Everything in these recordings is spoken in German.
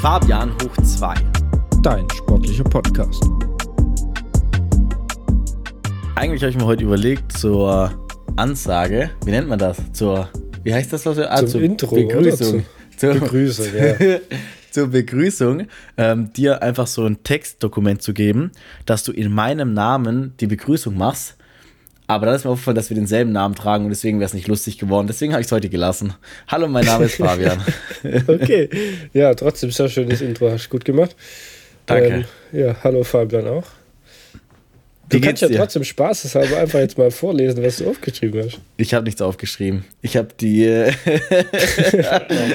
Fabian hoch 2. Dein sportlicher Podcast. Eigentlich habe ich mir heute überlegt zur Ansage, wie nennt man das? Zur, wie heißt das? Was wir, ah, Zum zur Intro, Begrüßung. Zur Begrüßung, ja. zur Begrüßung ähm, dir einfach so ein Textdokument zu geben, dass du in meinem Namen die Begrüßung machst. Aber dann ist mir aufgefallen, dass wir denselben Namen tragen und deswegen wäre es nicht lustig geworden. Deswegen habe ich es heute gelassen. Hallo, mein Name ist Fabian. okay. Ja, trotzdem sehr schönes Intro. Hast du gut gemacht. Danke. Ähm, ja, hallo Fabian auch. Du Wie kannst ja dir? trotzdem spaßeshalber einfach jetzt mal vorlesen, was du aufgeschrieben hast. Ich habe nichts aufgeschrieben. Ich habe die,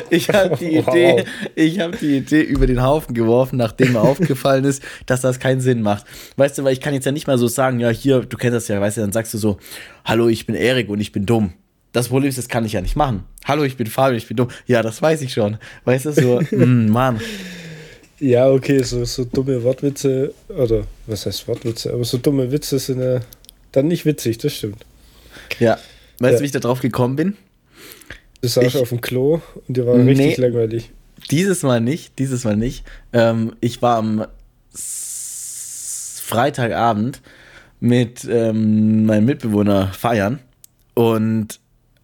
ich habe die wow. Idee, ich habe die Idee über den Haufen geworfen, nachdem mir aufgefallen ist, dass das keinen Sinn macht. Weißt du, weil ich kann jetzt ja nicht mal so sagen, ja hier, du kennst das ja, weißt du, dann sagst du so, hallo, ich bin Erik und ich bin dumm. Das Problem ist, das kann ich ja nicht machen. Hallo, ich bin Fabio, ich bin dumm. Ja, das weiß ich schon. Weißt du, so, mm, Mann. Ja, okay, so, so dumme Wortwitze, oder was heißt Wortwitze, aber so dumme Witze sind ja dann nicht witzig, das stimmt. Ja, weißt ja. du, wie ich da drauf gekommen bin? Du saß auf dem Klo und dir war nee, richtig langweilig. Dieses Mal nicht, dieses Mal nicht. Ähm, ich war am Freitagabend mit ähm, meinem Mitbewohner feiern und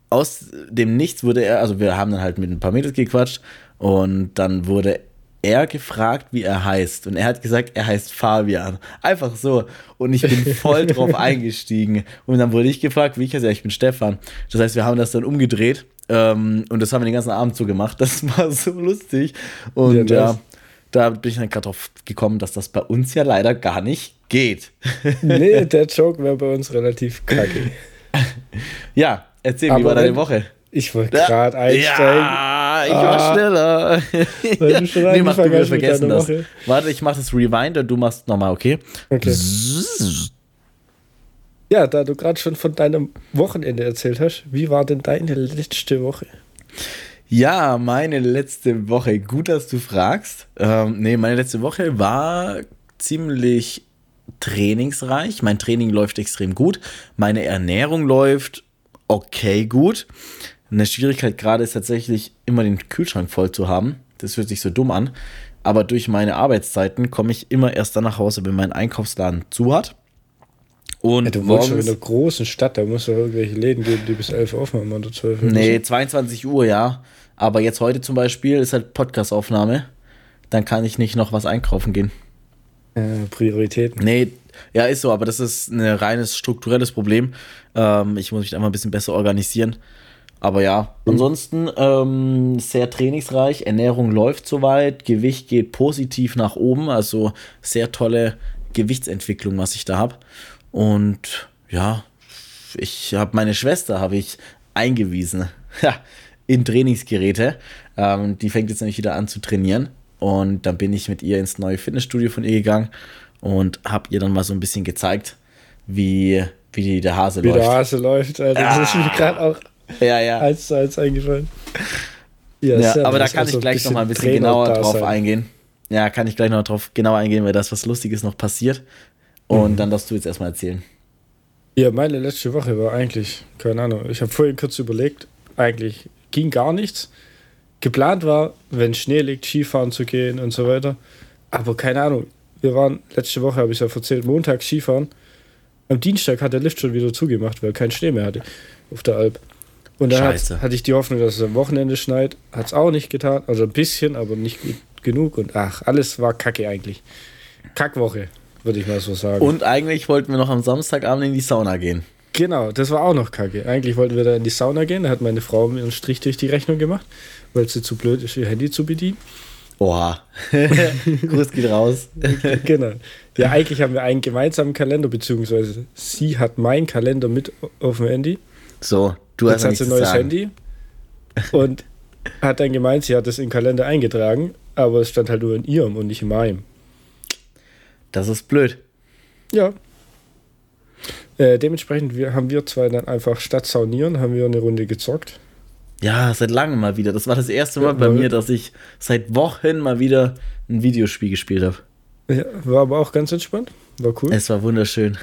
aus dem Nichts wurde er, also wir haben dann halt mit ein paar Mädels gequatscht und dann wurde er gefragt, wie er heißt. Und er hat gesagt, er heißt Fabian. Einfach so. Und ich bin voll drauf eingestiegen. Und dann wurde ich gefragt, wie ich heiße. Ja, ich bin Stefan. Das heißt, wir haben das dann umgedreht. Ähm, und das haben wir den ganzen Abend so gemacht. Das war so lustig. Und ja, ja da bin ich dann gerade drauf gekommen, dass das bei uns ja leider gar nicht geht. nee, der Joke wäre bei uns relativ kacke. ja, erzähl, wie war deine Woche? Ich wollte gerade einsteigen. Ja, ich war ah. schneller. Weil du schon nee, mach du, wir vergessen das. Woche. Warte, ich mach das Rewind und du machst nochmal, okay? Okay. Ja, da du gerade schon von deinem Wochenende erzählt hast, wie war denn deine letzte Woche? Ja, meine letzte Woche. Gut, dass du fragst. Ähm, nee, meine letzte Woche war ziemlich trainingsreich. Mein Training läuft extrem gut. Meine Ernährung läuft okay gut. Eine Schwierigkeit gerade ist tatsächlich immer den Kühlschrank voll zu haben. Das hört sich so dumm an. Aber durch meine Arbeitszeiten komme ich immer erst dann nach Hause, wenn mein Einkaufsladen zu hat. Und ja, du wohnst schon in einer großen Stadt, da muss es irgendwelche Läden geben, die bis 11 Uhr aufmachen oder 12 Uhr. Nee, 22 Uhr, ja. Aber jetzt heute zum Beispiel ist halt Podcastaufnahme. Dann kann ich nicht noch was einkaufen gehen. Äh, Prioritäten. Nee, ja, ist so, aber das ist ein reines strukturelles Problem. Ähm, ich muss mich einfach ein bisschen besser organisieren. Aber ja, ansonsten ähm, sehr trainingsreich. Ernährung läuft soweit. Gewicht geht positiv nach oben. Also sehr tolle Gewichtsentwicklung, was ich da habe. Und ja, ich habe meine Schwester habe ich eingewiesen in Trainingsgeräte. Ähm, die fängt jetzt nämlich wieder an zu trainieren. Und dann bin ich mit ihr ins neue Fitnessstudio von ihr gegangen und habe ihr dann mal so ein bisschen gezeigt, wie, wie der Hase wie läuft. Wie der Hase läuft. Das ah. ist mir gerade auch ja, ja. eins zu eins eingefallen. Ja, ja aber da kann ich gleich noch mal ein bisschen Trainer genauer drauf sein. eingehen. Ja, kann ich gleich noch drauf genauer eingehen, weil das was Lustiges noch passiert. Und mhm. dann darfst du jetzt erstmal erzählen. Ja, meine letzte Woche war eigentlich, keine Ahnung, ich habe vorhin kurz überlegt, eigentlich ging gar nichts. Geplant war, wenn Schnee liegt, Skifahren zu gehen und so weiter. Aber keine Ahnung, wir waren letzte Woche, habe ich ja erzählt, Montag Skifahren. Am Dienstag hat der Lift schon wieder zugemacht, weil keinen Schnee mehr hatte auf der Alp. Und dann hat, hatte ich die Hoffnung, dass es am Wochenende schneit. Hat es auch nicht getan. Also ein bisschen, aber nicht gut genug. Und ach, alles war kacke eigentlich. Kackwoche, würde ich mal so sagen. Und eigentlich wollten wir noch am Samstagabend in die Sauna gehen. Genau, das war auch noch kacke. Eigentlich wollten wir da in die Sauna gehen. Da hat meine Frau mir einen Strich durch die Rechnung gemacht, weil sie zu blöd ist, ihr Handy zu bedienen. Oha. Gruß geht raus. genau. Ja, eigentlich haben wir einen gemeinsamen Kalender, beziehungsweise sie hat meinen Kalender mit auf dem Handy. So, du hast Jetzt hat sie ein neues sagen. Handy und hat dann gemeint, sie hat das in den Kalender eingetragen, aber es stand halt nur in ihrem und nicht in meinem. Das ist blöd. Ja. Äh, dementsprechend wir, haben wir zwei dann einfach statt saunieren, haben wir eine Runde gezockt. Ja, seit langem mal wieder. Das war das erste Mal ja, bei mir, dass ich seit Wochen mal wieder ein Videospiel gespielt habe. Ja, war aber auch ganz entspannt. War cool. Es war wunderschön.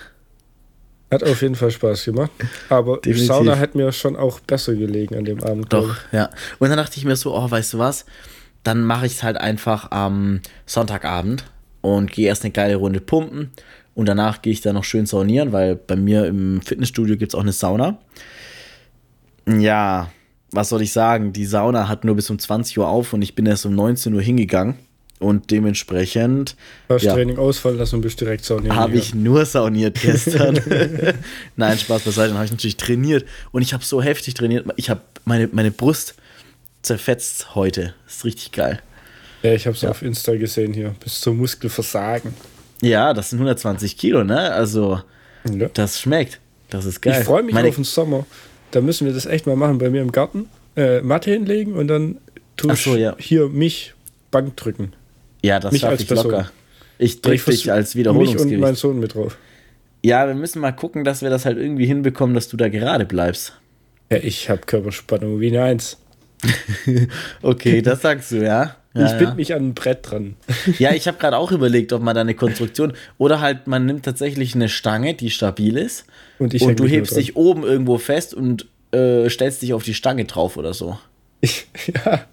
Hat auf jeden Fall Spaß gemacht. Aber die Sauna hat mir schon auch besser gelegen an dem Abend. Doch, ja. Und dann dachte ich mir so, oh, weißt du was? dann mache ich es halt einfach am Sonntagabend und gehe erst eine geile Runde pumpen und danach gehe ich dann noch schön saunieren, weil bei mir im Fitnessstudio gibt es auch eine Sauna. Ja, was soll ich sagen? Die Sauna hat nur bis um 20 Uhr auf und ich bin erst um 19 Uhr hingegangen. Und dementsprechend. Hast ja, Training ausfallen lassen und bist direkt saunieren. Habe ich nur sauniert gestern. Nein, Spaß beiseite. Dann habe ich natürlich trainiert. Und ich habe so heftig trainiert. Ich habe meine, meine Brust zerfetzt heute. Ist richtig geil. Ja, ich habe es ja. auf Insta gesehen hier. Bis zum Muskelversagen. Ja, das sind 120 Kilo, ne? Also, ja. das schmeckt. Das ist geil. Ich freue mich meine auf den Sommer. Da müssen wir das echt mal machen bei mir im Garten. Äh, Matte hinlegen und dann tue ich so, ja. hier mich Bank drücken. Ja, das schaffe ich Person. locker. Ich drücke dich als Wiederholungsgewicht. Mich und mein Sohn mit drauf. Ja, wir müssen mal gucken, dass wir das halt irgendwie hinbekommen, dass du da gerade bleibst. Ja, ich habe Körperspannung wie eine Eins. okay, das sagst du, ja. ja ich bind ja. mich an ein Brett dran. ja, ich habe gerade auch überlegt, ob man da eine Konstruktion oder halt man nimmt tatsächlich eine Stange, die stabil ist und, und du hebst dich oben irgendwo fest und äh, stellst dich auf die Stange drauf oder so. Ich, ja,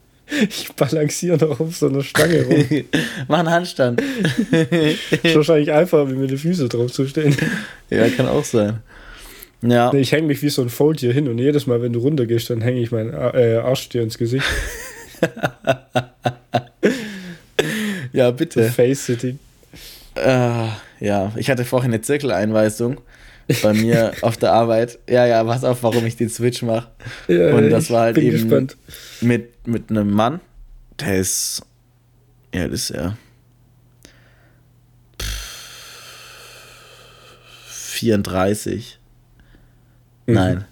ich balanciere noch auf so einer Stange rum. Mach einen Handstand. ist wahrscheinlich einfacher, wie mir die Füße drauf zu stehen. Ja, kann auch sein. Ja. Ich hänge mich wie so ein Fold hier hin und jedes Mal, wenn du runtergehst, dann hänge ich meinen äh, Arsch dir ins Gesicht. ja, bitte. Face-Sitting. Uh, ja, ich hatte vorhin eine Zirkeleinweisung bei mir auf der Arbeit. Ja, ja, pass auf, warum ich den Switch mache. Ja, und das war halt eben gespannt. mit, mit einem Mann, der ist, ja, das ist ja 34. Mhm. Nein.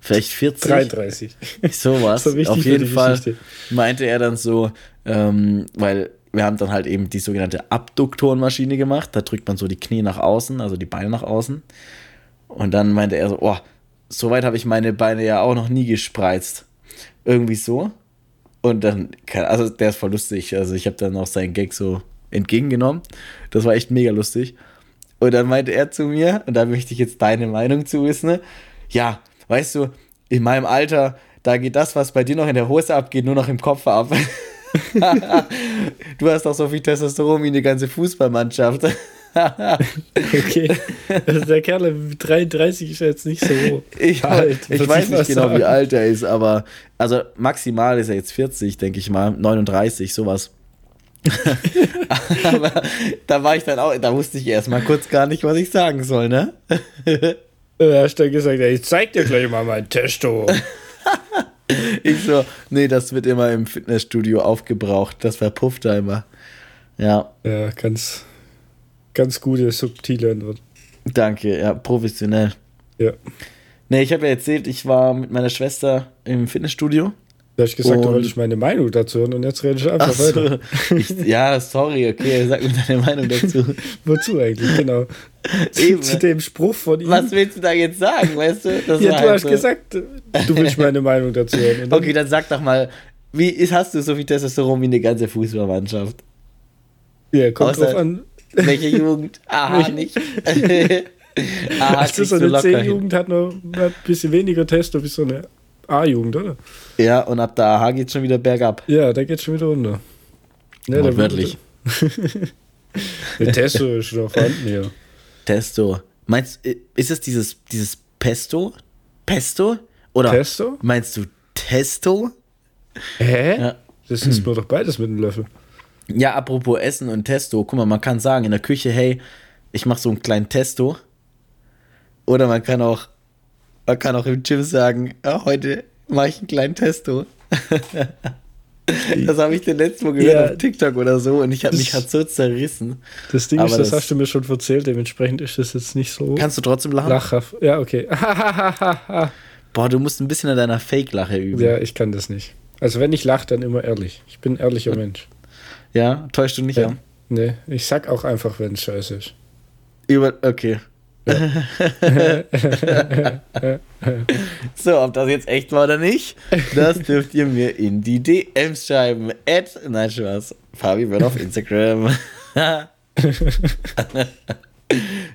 Vielleicht 40. 33. Sowas. So Auf jeden Fall Geschichte. meinte er dann so, ähm, weil wir haben dann halt eben die sogenannte Abduktorenmaschine gemacht. Da drückt man so die Knie nach außen, also die Beine nach außen. Und dann meinte er so, oh, so weit habe ich meine Beine ja auch noch nie gespreizt. Irgendwie so. Und dann, also der ist voll lustig. Also ich habe dann auch seinen Gag so entgegengenommen. Das war echt mega lustig. Und dann meinte er zu mir, und da möchte ich jetzt deine Meinung zu wissen, ne? ja, weißt du, in meinem Alter, da geht das, was bei dir noch in der Hose abgeht, nur noch im Kopf ab. du hast doch so viel Testosteron wie eine ganze Fußballmannschaft. okay. Also der Kerl mit 33 ist jetzt nicht so ich, alt. Ich weiß nicht genau, sagen. wie alt er ist, aber also maximal ist er jetzt 40, denke ich mal. 39, sowas. aber da war ich dann auch, da wusste ich erstmal kurz gar nicht, was ich sagen soll, ne? Er hat dann gesagt, ich zeig dir gleich mal mein Testo. ich so, nee, das wird immer im Fitnessstudio aufgebraucht. Das verpufft da immer. Ja. Ja, ganz, ganz gute, subtile Antwort. Danke, ja, professionell. Ja. Nee, ich habe ja erzählt, ich war mit meiner Schwester im Fitnessstudio. Da habe ich gesagt, und, du wolltest meine Meinung dazu hören und jetzt rede ich einfach so, weiter. Ich, ja, sorry, okay, sag mir deine Meinung dazu. Wozu eigentlich, genau. Zu, zu, dem Spruch von ihm. Was willst du da jetzt sagen, weißt du? Das ja, du halt hast so. gesagt, du willst meine Meinung dazu hören. Dann okay, dann sag doch mal, wie ist, hast du so viel Testosteron wie eine ganze Fußballmannschaft? Ja, kommt Außer, drauf an. Welche Jugend? Aha, nicht. Aha, also so eine C-Jugend hat noch ein bisschen weniger Testo wie so eine A-Jugend, oder? Ja, und ab der AH geht es schon wieder bergab. Ja, da geht schon wieder runter. Ja, Wortwörtlich. Testo ist schon vorhanden, ja. Testo. Meinst ist es dieses, dieses Pesto? Pesto? Oder Testo? meinst du Testo? Hä? Ja. Das ist mir doch beides mit einem Löffel. Ja, apropos Essen und Testo. Guck mal, man kann sagen in der Küche, hey, ich mache so einen kleinen Testo. Oder man kann auch man kann auch im Gym sagen, ja, heute mache ich einen kleinen Testo. das habe ich den letzten Mal gehört ja, auf TikTok oder so und ich habe mich halt so zerrissen. Das Ding Aber ist, das, das, hast du mir schon erzählt, dementsprechend ist das jetzt nicht so. Kannst du trotzdem lachen? Lachhaft. Ja, okay. Boah, du musst ein bisschen an deiner Fake-Lache üben. Ja, ich kann das nicht. Also wenn ich lache, dann immer ehrlich. Ich bin ein ehrlicher Mensch. Ja, täuschst du nicht ja. an? Nee, ich sag auch einfach, wenn es scheiße ist. Über, okay. so, ob das jetzt echt war oder nicht, das dürft ihr mir in die DMs schreiben. At, nein, Spaß. Fabi wird auf Instagram.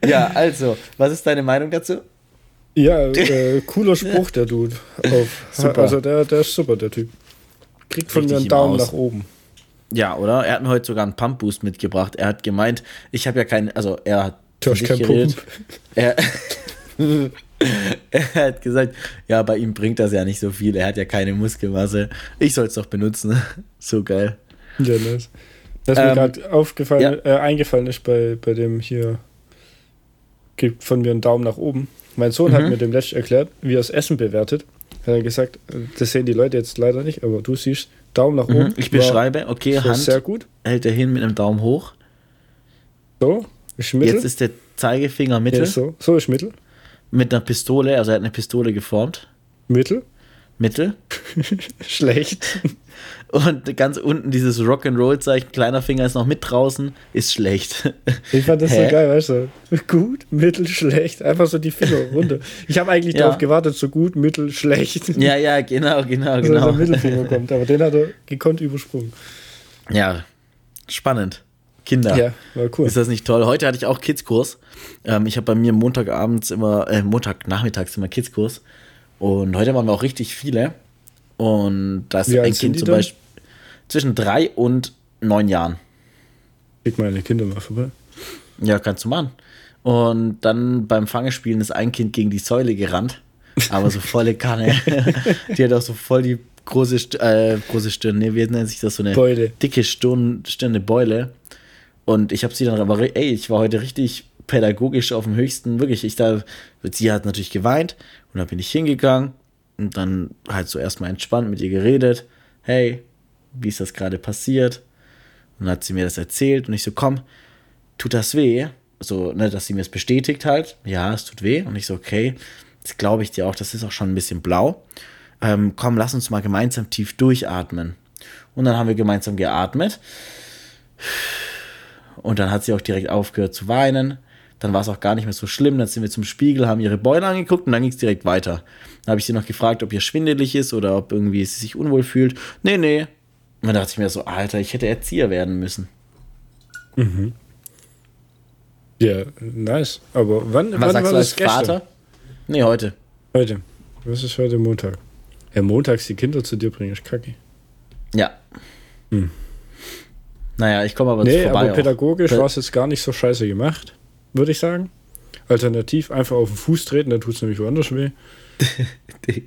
ja, also, was ist deine Meinung dazu? Ja, äh, cooler Spruch, der Dude. Auf, super. Also, der, der ist super, der Typ. Kriegt von Richtig mir einen Daumen nach oben. Ja, oder? Er hat mir heute sogar einen Pump Boost mitgebracht. Er hat gemeint, ich habe ja keinen, also er hat Du hast sich geredet. Er, er hat gesagt, ja, bei ihm bringt das ja nicht so viel. Er hat ja keine Muskelmasse. Ich soll es doch benutzen. So geil. Ja, nice. Was mir Ähm, gerade aufgefallen, ja. äh, eingefallen ist bei, bei dem hier, gibt von mir einen Daumen nach oben. Mein Sohn hat Mhm. mir dem letztens erklärt, wie er das Essen bewertet. Hat er gesagt, das sehen die Leute jetzt leider nicht, aber du siehst, Daumen nach oben. Mhm. Ich beschreibe, okay, Hand sehr gut. hält er hin mit einem Daumen hoch. So, ist Mittel. Jetzt ist der Zeigefinger Mittel Ja, so, so ist Mittel. mit einer Pistole, also er hat eine Pistole geformt. Mittel. Mittel. Schlecht. Und ganz unten dieses Rock'n'Roll-Zeichen, kleiner Finger ist noch mit draußen, ist schlecht. Ich fand das Hä? so geil, weißt du? Gut, mittel, schlecht. Einfach so die Finger runter. Ich habe eigentlich Ja. darauf gewartet, so gut, mittel, schlecht. ja, ja, genau, genau, Dass der genau. Mittelfinger kommt, aber den hat er gekonnt übersprungen. Ja, spannend. Kinder. Ja, war cool. Ist das nicht toll? Heute hatte ich auch Kidskurs. Ähm, ich habe bei mir Montagabends immer, äh, Montagnachmittags immer Kidskurs. Und heute waren wir auch richtig viele. Und da ist ein Kind zum dann? Beispiel zwischen drei und neun Jahren. Schick meine Kinder mal vorbei. Ja, kannst du machen. Und dann beim Fangespielen ist ein Kind gegen die Säule gerannt. Aber so volle Kanne. die hat auch so voll die große, St äh, große Stirn. Nee, wie nennt sich das? So eine Beule. dicke Stirn, Stirn, eine Beule. Und ich habe sie dann aber, ey, ich war heute richtig pädagogisch auf dem höchsten, wirklich. Ich da, sie hat natürlich geweint und dann bin ich hingegangen und dann halt so erstmal entspannt mit ihr geredet. Hey, wie ist das gerade passiert? Und dann hat sie mir das erzählt und ich so, komm, tut das weh? So, ne, dass sie mir es bestätigt halt. Ja, es tut weh. Und ich so, okay, das glaube ich dir auch, das ist auch schon ein bisschen blau. Ähm, komm, lass uns mal gemeinsam tief durchatmen. Und dann haben wir gemeinsam geatmet. Und dann hat sie auch direkt aufgehört zu weinen. Dann war es auch gar nicht mehr so schlimm. Dann sind wir zum Spiegel, haben ihre Beine angeguckt und dann ging es direkt weiter. Dann habe ich sie noch gefragt, ob ihr schwindelig ist oder ob irgendwie sie sich unwohl fühlt. Nee, nee. Und dann dachte ich mir so, Alter, ich hätte Erzieher werden müssen. Ja, nice. Aber wann, Was wann sagst war du als das gestern? Vater? Nee, heute. Heute. Was ist heute Montag? Ja, montags die Kinder zu dir bringen, ist kacke. Ja. Hm. Naja, ich komme aber Nee, vorbei aber pädagogisch Pä- war es jetzt gar nicht so scheiße gemacht, würde ich sagen. Alternativ einfach auf den Fuß treten, dann tut es nämlich woanders weh.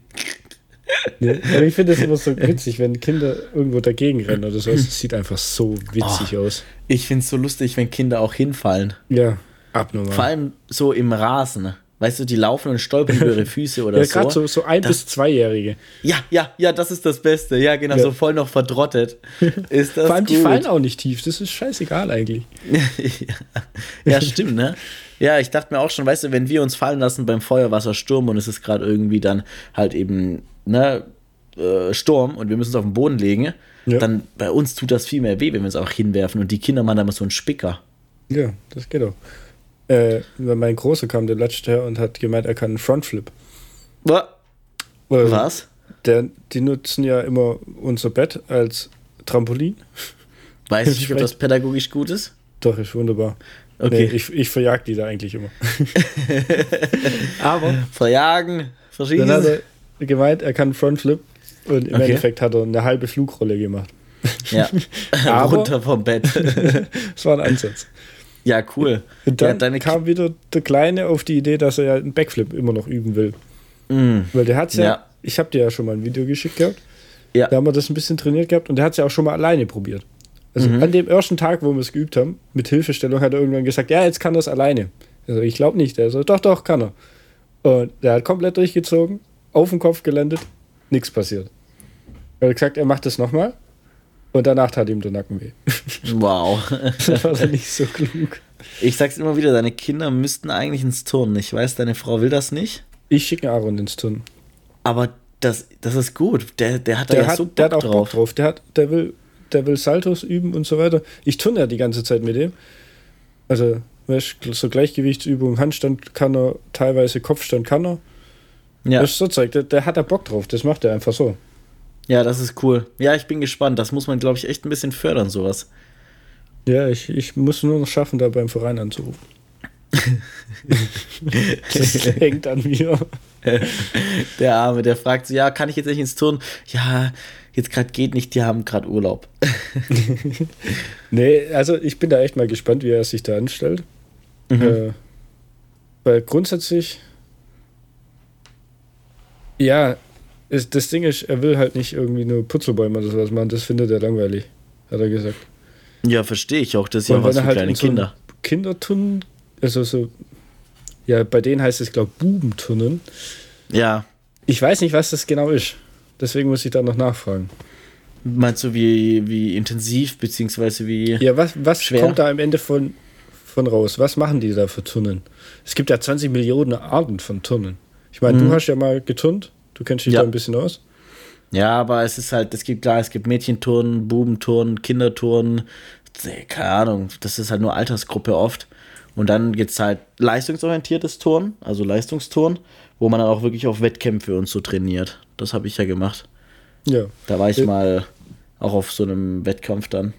Aber ich finde es immer so witzig, wenn Kinder irgendwo dagegen rennen oder so. Es sieht einfach so witzig Oh. aus. Ich finde es so lustig, wenn Kinder auch hinfallen. Ja, abnormal. Vor allem so im Rasen. Weißt du, die laufen und stolpern über ihre Füße oder ja, so. gerade so, so ein- Das- bis zweijährige. Ja, ja, ja, das ist das Beste. Ja, genau, Ja. so voll noch verdrottet. Ist das Vor allem, die gut. fallen auch nicht tief. Das ist scheißegal eigentlich. ja. ja, stimmt, ne? Ja, ich dachte mir auch schon, weißt du, wenn wir uns fallen lassen beim Feuerwassersturm und es ist gerade irgendwie dann halt eben, ne, äh, Sturm und wir müssen uns auf den Boden legen, Ja. dann bei uns tut das viel mehr weh, wenn wir uns auch hinwerfen und die Kinder machen da immer so einen Spicker. Ja, das geht auch. Äh, mein Großer kam der letzte her und hat gemeint, er kann einen Frontflip. Wa- Weil Was? Der, die nutzen ja immer unser Bett als Trampolin. Weißt du, nicht, ob das pädagogisch gut ist? Doch, ist wunderbar. Okay. Nee, ich, ich verjag die da eigentlich immer. Aber Verjagen, dann hat er gemeint, er kann einen Frontflip und im Okay. Endeffekt hat er eine halbe Flugrolle gemacht. Ja, Aber- runter vom Bett. Das war ein Ansatz. Ja, cool. Und ja, dann kam wieder der Kleine auf die Idee, dass er ja einen Backflip immer noch üben will. Mm, Weil der hat's ja, Ja. ich habe dir ja schon mal ein Video geschickt gehabt. Ja. Da haben wir das ein bisschen trainiert gehabt und der hat es ja auch schon mal alleine probiert. Also Mhm. an dem ersten Tag, wo wir es geübt haben, mit Hilfestellung hat er irgendwann gesagt, ja, jetzt kann er es alleine. Also ich glaube nicht. Er so, doch, doch, kann er. Und der hat komplett durchgezogen, auf den Kopf gelandet, nichts passiert. Er hat gesagt, er macht das nochmal und danach tat ihm der Nacken weh. wow. das war dann nicht so klug. Ich sag's immer wieder, deine Kinder müssten eigentlich ins Turnen. Ich weiß, deine Frau will das nicht, Ich schicke Aaron ins Turnen. aber das, das ist gut. Der, der hat da Der, ja hat, so Bock der hat auch drauf. Bock drauf. Der, hat, der, will, der will Saltos üben und so weiter. Ich turne ja die ganze Zeit mit dem. Also, weißt, du, so Gleichgewichtsübungen, Handstand kann er, teilweise Kopfstand kann er. Ja. Das ist so Zeug, der, der hat da Bock drauf. Das macht er einfach so. Ja, das ist cool. Ja, ich bin gespannt. Das muss man, glaube ich, echt ein bisschen fördern, sowas. Ja, ich, ich muss nur noch schaffen, da beim Verein anzurufen. das hängt an mir. der Arme, der fragt so, ja, kann ich jetzt nicht ins Turn? Ja, jetzt gerade geht nicht, die haben gerade Urlaub. nee, also ich bin da echt mal gespannt, wie er sich da anstellt. Mhm. Äh, weil grundsätzlich, ja, ist, das Ding ist, er will halt nicht irgendwie nur Putzelbäume oder sowas machen, das findet er langweilig, hat er gesagt. Ja, verstehe ich auch, das ist ja was für halt kleine Kinder. So Kindertunnen, also so, ja, bei denen heißt es, glaube ich, Bubentunnen. Ja. Ich weiß nicht, was das genau ist. Deswegen muss ich da noch nachfragen. Meinst du, wie, wie intensiv, beziehungsweise wie. Ja, was, was schwer? kommt da am Ende von, von raus? Was machen die da für Turnen? Es gibt ja 20 Millionen Arten von Turnen. Ich meine, mhm. du hast ja mal geturnt, du kennst dich ja. da ein bisschen aus. Ja, aber es ist halt, es gibt klar, es gibt Mädchenturnen, Bubenturnen, Kinderturnen, keine Ahnung, das ist halt nur Altersgruppe oft. Und dann gibt es halt leistungsorientiertes Turnen, also Leistungsturnen, wo man dann auch wirklich auf Wettkämpfe und so trainiert. Das habe ich ja gemacht. Ja. Da war ich mal auch auf so einem Wettkampf dann.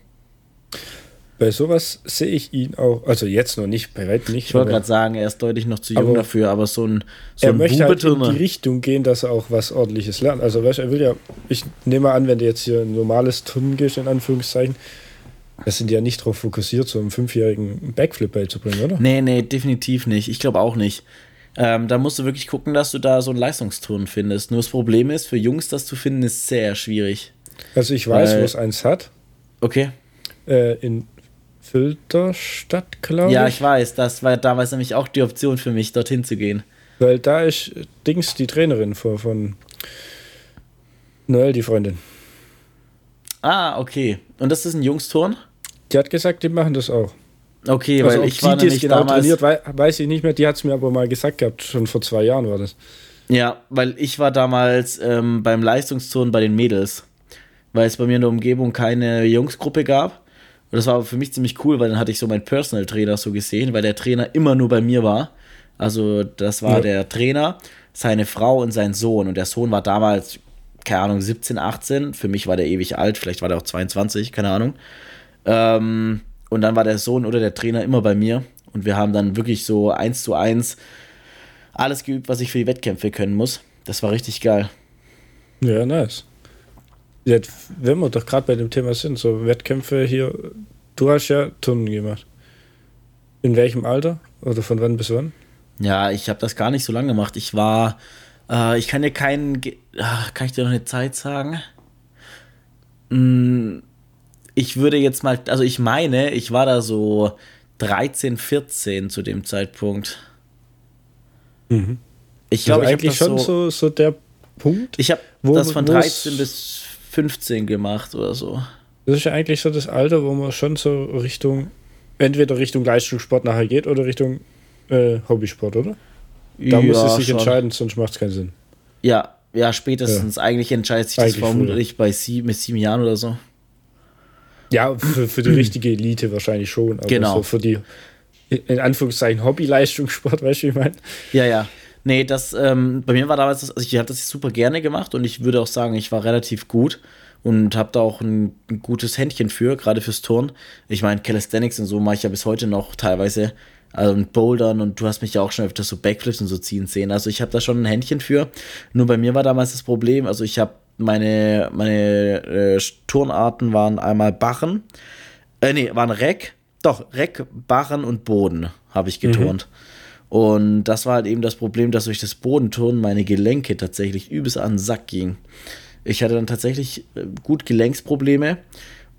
Bei sowas sehe ich ihn auch, also jetzt noch nicht, bei weitem nicht. Ich wollte gerade sagen, er ist deutlich noch zu jung dafür, aber so ein so Er ein möchte halt in die Richtung gehen, dass er auch was ordentliches lernt. Also weißt, er will ja, ich nehme an, wenn du jetzt hier ein normales Turnen gehst, in Anführungszeichen, das sind ja nicht darauf fokussiert, so einem fünfjährigen Backflip beizubringen, oder? Nee, nee, definitiv nicht. Ich glaube auch nicht. Ähm, da musst du wirklich gucken, dass du da so einen Leistungsturn findest. Nur das Problem ist, für Jungs das zu finden, ist sehr schwierig. Also ich weiß, wo es eins hat. Okay. Äh, in Filterstadt, glaube ich. Ja, ich weiß. Das war damals nämlich auch die Option für mich, dorthin zu gehen. Weil da ist Dings die Trainerin von, von Noel, die Freundin. Ah, okay. Und das ist ein Jungsturn? Die hat gesagt, die machen das auch. Okay, also weil ich war nämlich genau damals trainiert, weiß ich nicht mehr. Die hat es mir aber mal gesagt gehabt, schon vor zwei Jahren war das. Ja, weil ich war damals ähm, beim Leistungsturnen bei den Mädels, weil es bei mir in der Umgebung keine Jungsgruppe gab. Und das war für mich ziemlich cool, weil dann hatte ich so meinen Personal Trainer so gesehen, weil der Trainer immer nur bei mir war. Also das war ja. der Trainer, seine Frau und sein Sohn. Und der Sohn war damals, keine Ahnung, 17, 18. Für mich war der ewig alt, vielleicht war der auch 22, keine Ahnung. Ähm, und dann war der Sohn oder der Trainer immer bei mir. Und wir haben dann wirklich so eins zu eins alles geübt, was ich für die Wettkämpfe können muss. Das war richtig geil. Ja, nice. Jetzt, wenn wir doch gerade bei dem Thema sind, so Wettkämpfe hier, du hast ja Turnen gemacht. In welchem Alter? Oder von wann bis wann? Ja, ich habe das gar nicht so lange gemacht. Ich war, äh, ich kann dir keinen, ach, kann ich dir noch eine Zeit sagen? Hm, ich würde jetzt mal, also ich meine, ich war da so 13, 14 zu dem Zeitpunkt. Mhm. Ich glaube, also eigentlich schon so, so, der Punkt. Ich habe das von 13 bis 15 gemacht oder so. Das ist ja eigentlich so das Alter, wo man schon so Richtung, entweder Richtung Leistungssport nachher geht oder Richtung äh, Hobbysport, oder? Da ja, muss es sich schon. entscheiden, sonst macht es keinen Sinn. Ja, ja, spätestens. Ja. Eigentlich entscheidet sich eigentlich das vermutlich bei sieben, mit sieben Jahren oder so. Ja, für, für die richtige Elite wahrscheinlich schon. Aber genau. So für die, in Anführungszeichen, Hobby-Leistungssport, weißt du, wie ich meine? Ja, ja. Nee, das, ähm, bei mir war damals, das, also ich habe das super gerne gemacht und ich würde auch sagen, ich war relativ gut und habe da auch ein, ein, gutes Händchen für, gerade fürs Turn. Ich meine, Calisthenics und so mache ich ja bis heute noch teilweise. Also mit Bouldern und du hast mich ja auch schon öfters so Backflips und so ziehen sehen. Also ich habe da schon ein Händchen für. Nur bei mir war damals das Problem, also ich habe meine, meine äh, Turnarten waren einmal Barren, äh, nee, waren Reck, doch, Reck, Barren und Boden habe ich geturnt. Mhm. Und das war halt eben das Problem, dass durch das Bodenturnen meine Gelenke tatsächlich übelst an den Sack gingen. Ich hatte dann tatsächlich äh, gut Gelenksprobleme.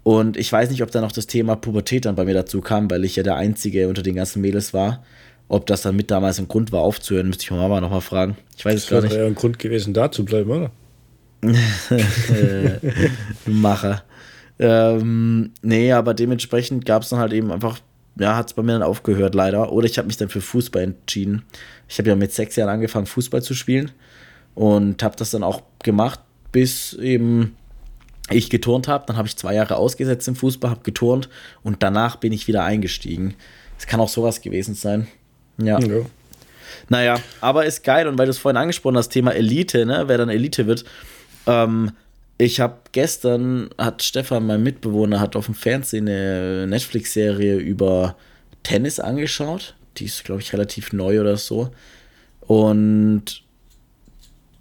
Und ich weiß nicht, ob dann noch das Thema Pubertät dann bei mir dazu kam, weil ich ja der Einzige unter den ganzen Mädels war. Ob das dann mit damals ein Grund war, aufzuhören, müsste ich Mama nochmal fragen. Ich weiß es gar nicht. Das wäre ja ein Grund gewesen, da zu bleiben, oder? Macher. Ähm, nee, aber dementsprechend gab es dann halt eben einfach, ja, hat es bei mir dann aufgehört, leider. Oder ich habe mich dann für Fußball entschieden. Ich habe ja mit sechs Jahren angefangen, Fußball zu spielen und habe das dann auch gemacht, bis eben ich geturnt habe. Dann habe ich zwei Jahre ausgesetzt im Fußball, habe geturnt und danach bin ich wieder eingestiegen. Es kann auch sowas gewesen sein. Ja. ja. Naja, aber ist geil und weil du es vorhin angesprochen hast, Thema Elite, ne, wer dann Elite wird, ähm, ich habe gestern, hat Stefan, mein Mitbewohner, hat auf dem Fernsehen eine Netflix-Serie über Tennis angeschaut. Die ist, glaube ich, relativ neu oder so. Und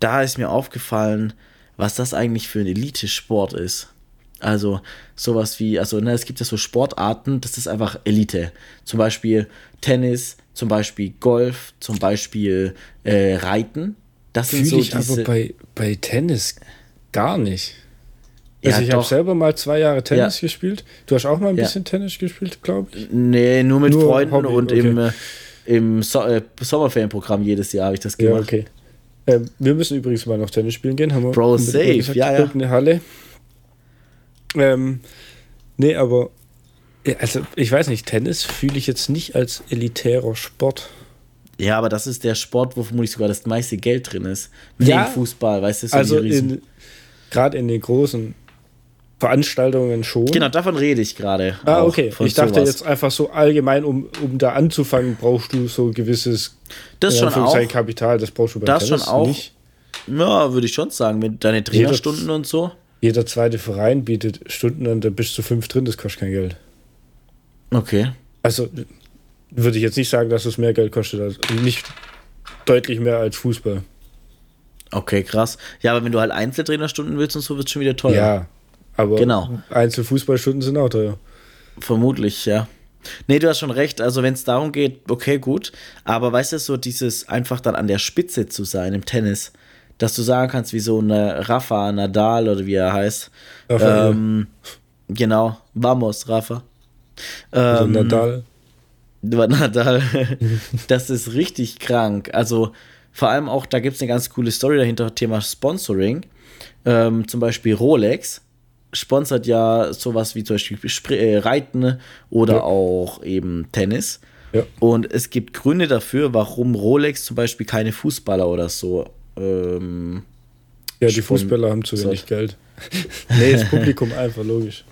da ist mir aufgefallen, was das eigentlich für ein Elite-Sport ist. Also sowas wie, also ne, es gibt ja so Sportarten, das ist einfach Elite. Zum Beispiel Tennis, zum Beispiel Golf, zum Beispiel äh, Reiten. Das sind Fühle so ich diese, aber bei, bei Tennis gar nicht. Also Ja, ich habe selber mal zwei Jahre Tennis Ja. gespielt. Du hast auch mal ein Ja. bisschen Tennis gespielt, glaube ich. Nee, nur mit Nur Freunden Hobby, und okay. im, äh, im so äh, Sommerferienprogramm jedes Jahr habe ich das gemacht. okay. Ähm, wir müssen übrigens mal noch Tennis spielen gehen. Haben wir Bro, safe, gesagt, ja, ja. Irgendeine Halle. Ähm, nee, aber also ich weiß nicht, Tennis fühle ich jetzt nicht als elitärer Sport. Ja, aber das ist der Sport, wo vermutlich sogar das meiste Geld drin ist. Wie Ja. Fußball, weißt du, so also gerade in den großen Veranstaltungen schon. Genau, davon rede ich gerade. Ah, okay. Ich dachte sowas. jetzt einfach so allgemein, um, um da anzufangen, brauchst du so ein gewisses Das schon auch. Kapital. Das brauchst du beim Das Tennis schon auch. nicht. Ja, würde ich schon sagen, mit deine Trainerstunden und so. Jeder zweite Verein bietet Stunden an, da bist du fünf drin, das kostet kein Geld. Okay. Also würde ich jetzt nicht sagen, dass es mehr Geld kostet, als nicht deutlich mehr als Fußball. Okay, krass. Ja, aber wenn du halt Einzeltrainerstunden willst und so, wird es schon wieder teuer. Ja, aber Genau. Einzelfußballstunden sind auch teuer. Vermutlich, ja. Nee, du hast schon recht. Also, wenn es darum geht, okay, gut. Aber weißt du, so dieses einfach dann an der Spitze zu sein im Tennis, dass du sagen kannst, wie so eine Rafa Nadal oder wie er heißt. Rafael. Ähm, genau. Vamos, Rafa. Also Ähm, Nadal. Über Nadal. das ist richtig krank. Also vor allem auch, da gibt es eine ganz coole Story dahinter, Thema Sponsoring. Ähm, zum Beispiel Rolex sponsert ja sowas wie zum Beispiel äh, Reiten oder Ja. auch eben Tennis. Ja. Und es gibt Gründe dafür, warum Rolex zum Beispiel keine Fußballer oder so. Ähm, Ja, die Fußballer haben zu wenig Geld. nee, das Publikum einfach, logisch.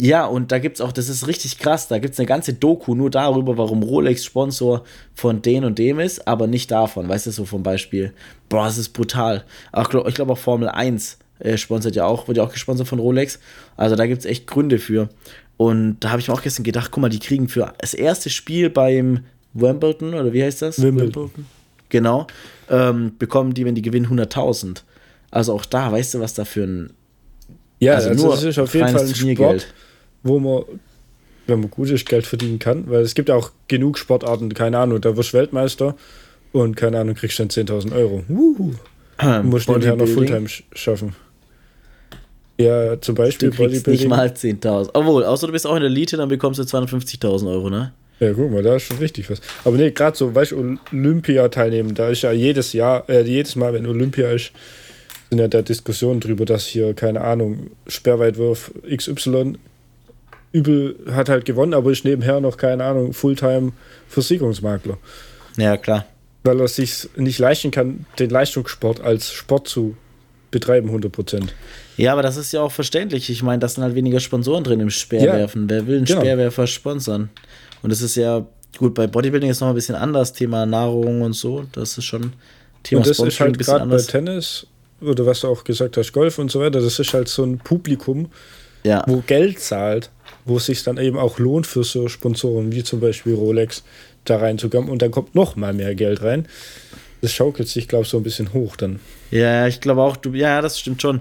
Ja, und da gibt's auch, das ist richtig krass, da gibt's eine ganze Doku nur darüber, warum Rolex Sponsor von den und dem ist, aber nicht davon, weißt du, so vom Beispiel. Boah, das ist brutal. Auch, ich glaube auch Formel 1 äh, sponsert ja auch, wird ja auch gesponsert von Rolex. Also da gibt's echt Gründe für. Und da habe ich mir auch gestern gedacht, guck mal, die kriegen für das erste Spiel beim Wimbledon, oder wie heißt das? Wimbledon. Genau, ähm, bekommen die, wenn die gewinnen, 100.000. Also auch da, weißt du, was da für ein Ja, also also, nur das ist auf jeden Fall ein. Sport, wo man, wenn man gutes Geld verdienen kann, weil es gibt auch genug Sportarten, keine Ahnung, da wirst du Weltmeister und keine Ahnung, kriegst dann 10.000 Euro. Wuhu. Du musst nebenher noch Bodybuilding. Fulltime sch- schaffen. Ja, zum Beispiel Du kriegst nicht Bodybuilding. mal 10.000. Obwohl, außer du bist auch in der Elite, dann bekommst du 250.000 Euro, ne? Ja, guck mal, da ist schon richtig was. Aber nee, gerade so, weißt du, Olympia teilnehmen, da ist ja jedes Jahr, äh, jedes Mal, wenn Olympia ist, sind ja da Diskussionen drüber, dass hier, keine Ahnung, Sperrweitwurf XY übel hat halt gewonnen, aber ist nebenher noch, keine Ahnung, Fulltime Versicherungsmakler. Ja, klar. Weil er sich nicht leisten kann, den Leistungssport als Sport zu betreiben, 100 Prozent. Ja, aber das ist ja auch verständlich. Ich meine, da sind halt weniger Sponsoren drin im Speerwerfen. Wer will einen genau. Speerwerfer sponsern? Und das ist ja, gut, bei Bodybuilding ist noch ein bisschen anders, Thema Nahrung und so. Das ist schon Thema Und das ist Sponsoring halt ein bisschen gerade bei anders. Tennis, oder was du auch gesagt hast, Golf und so weiter, das ist halt so ein Publikum, Ja, wo Geld zahlt, wo es sich dann eben auch lohnt für so Sponsoren wie zum Beispiel Rolex da reinzukommen und dann kommt noch mal mehr Geld rein. Das schaukelt sich, glaube ich, so ein bisschen hoch dann. ja, ich glaube auch, du, ja, das stimmt schon.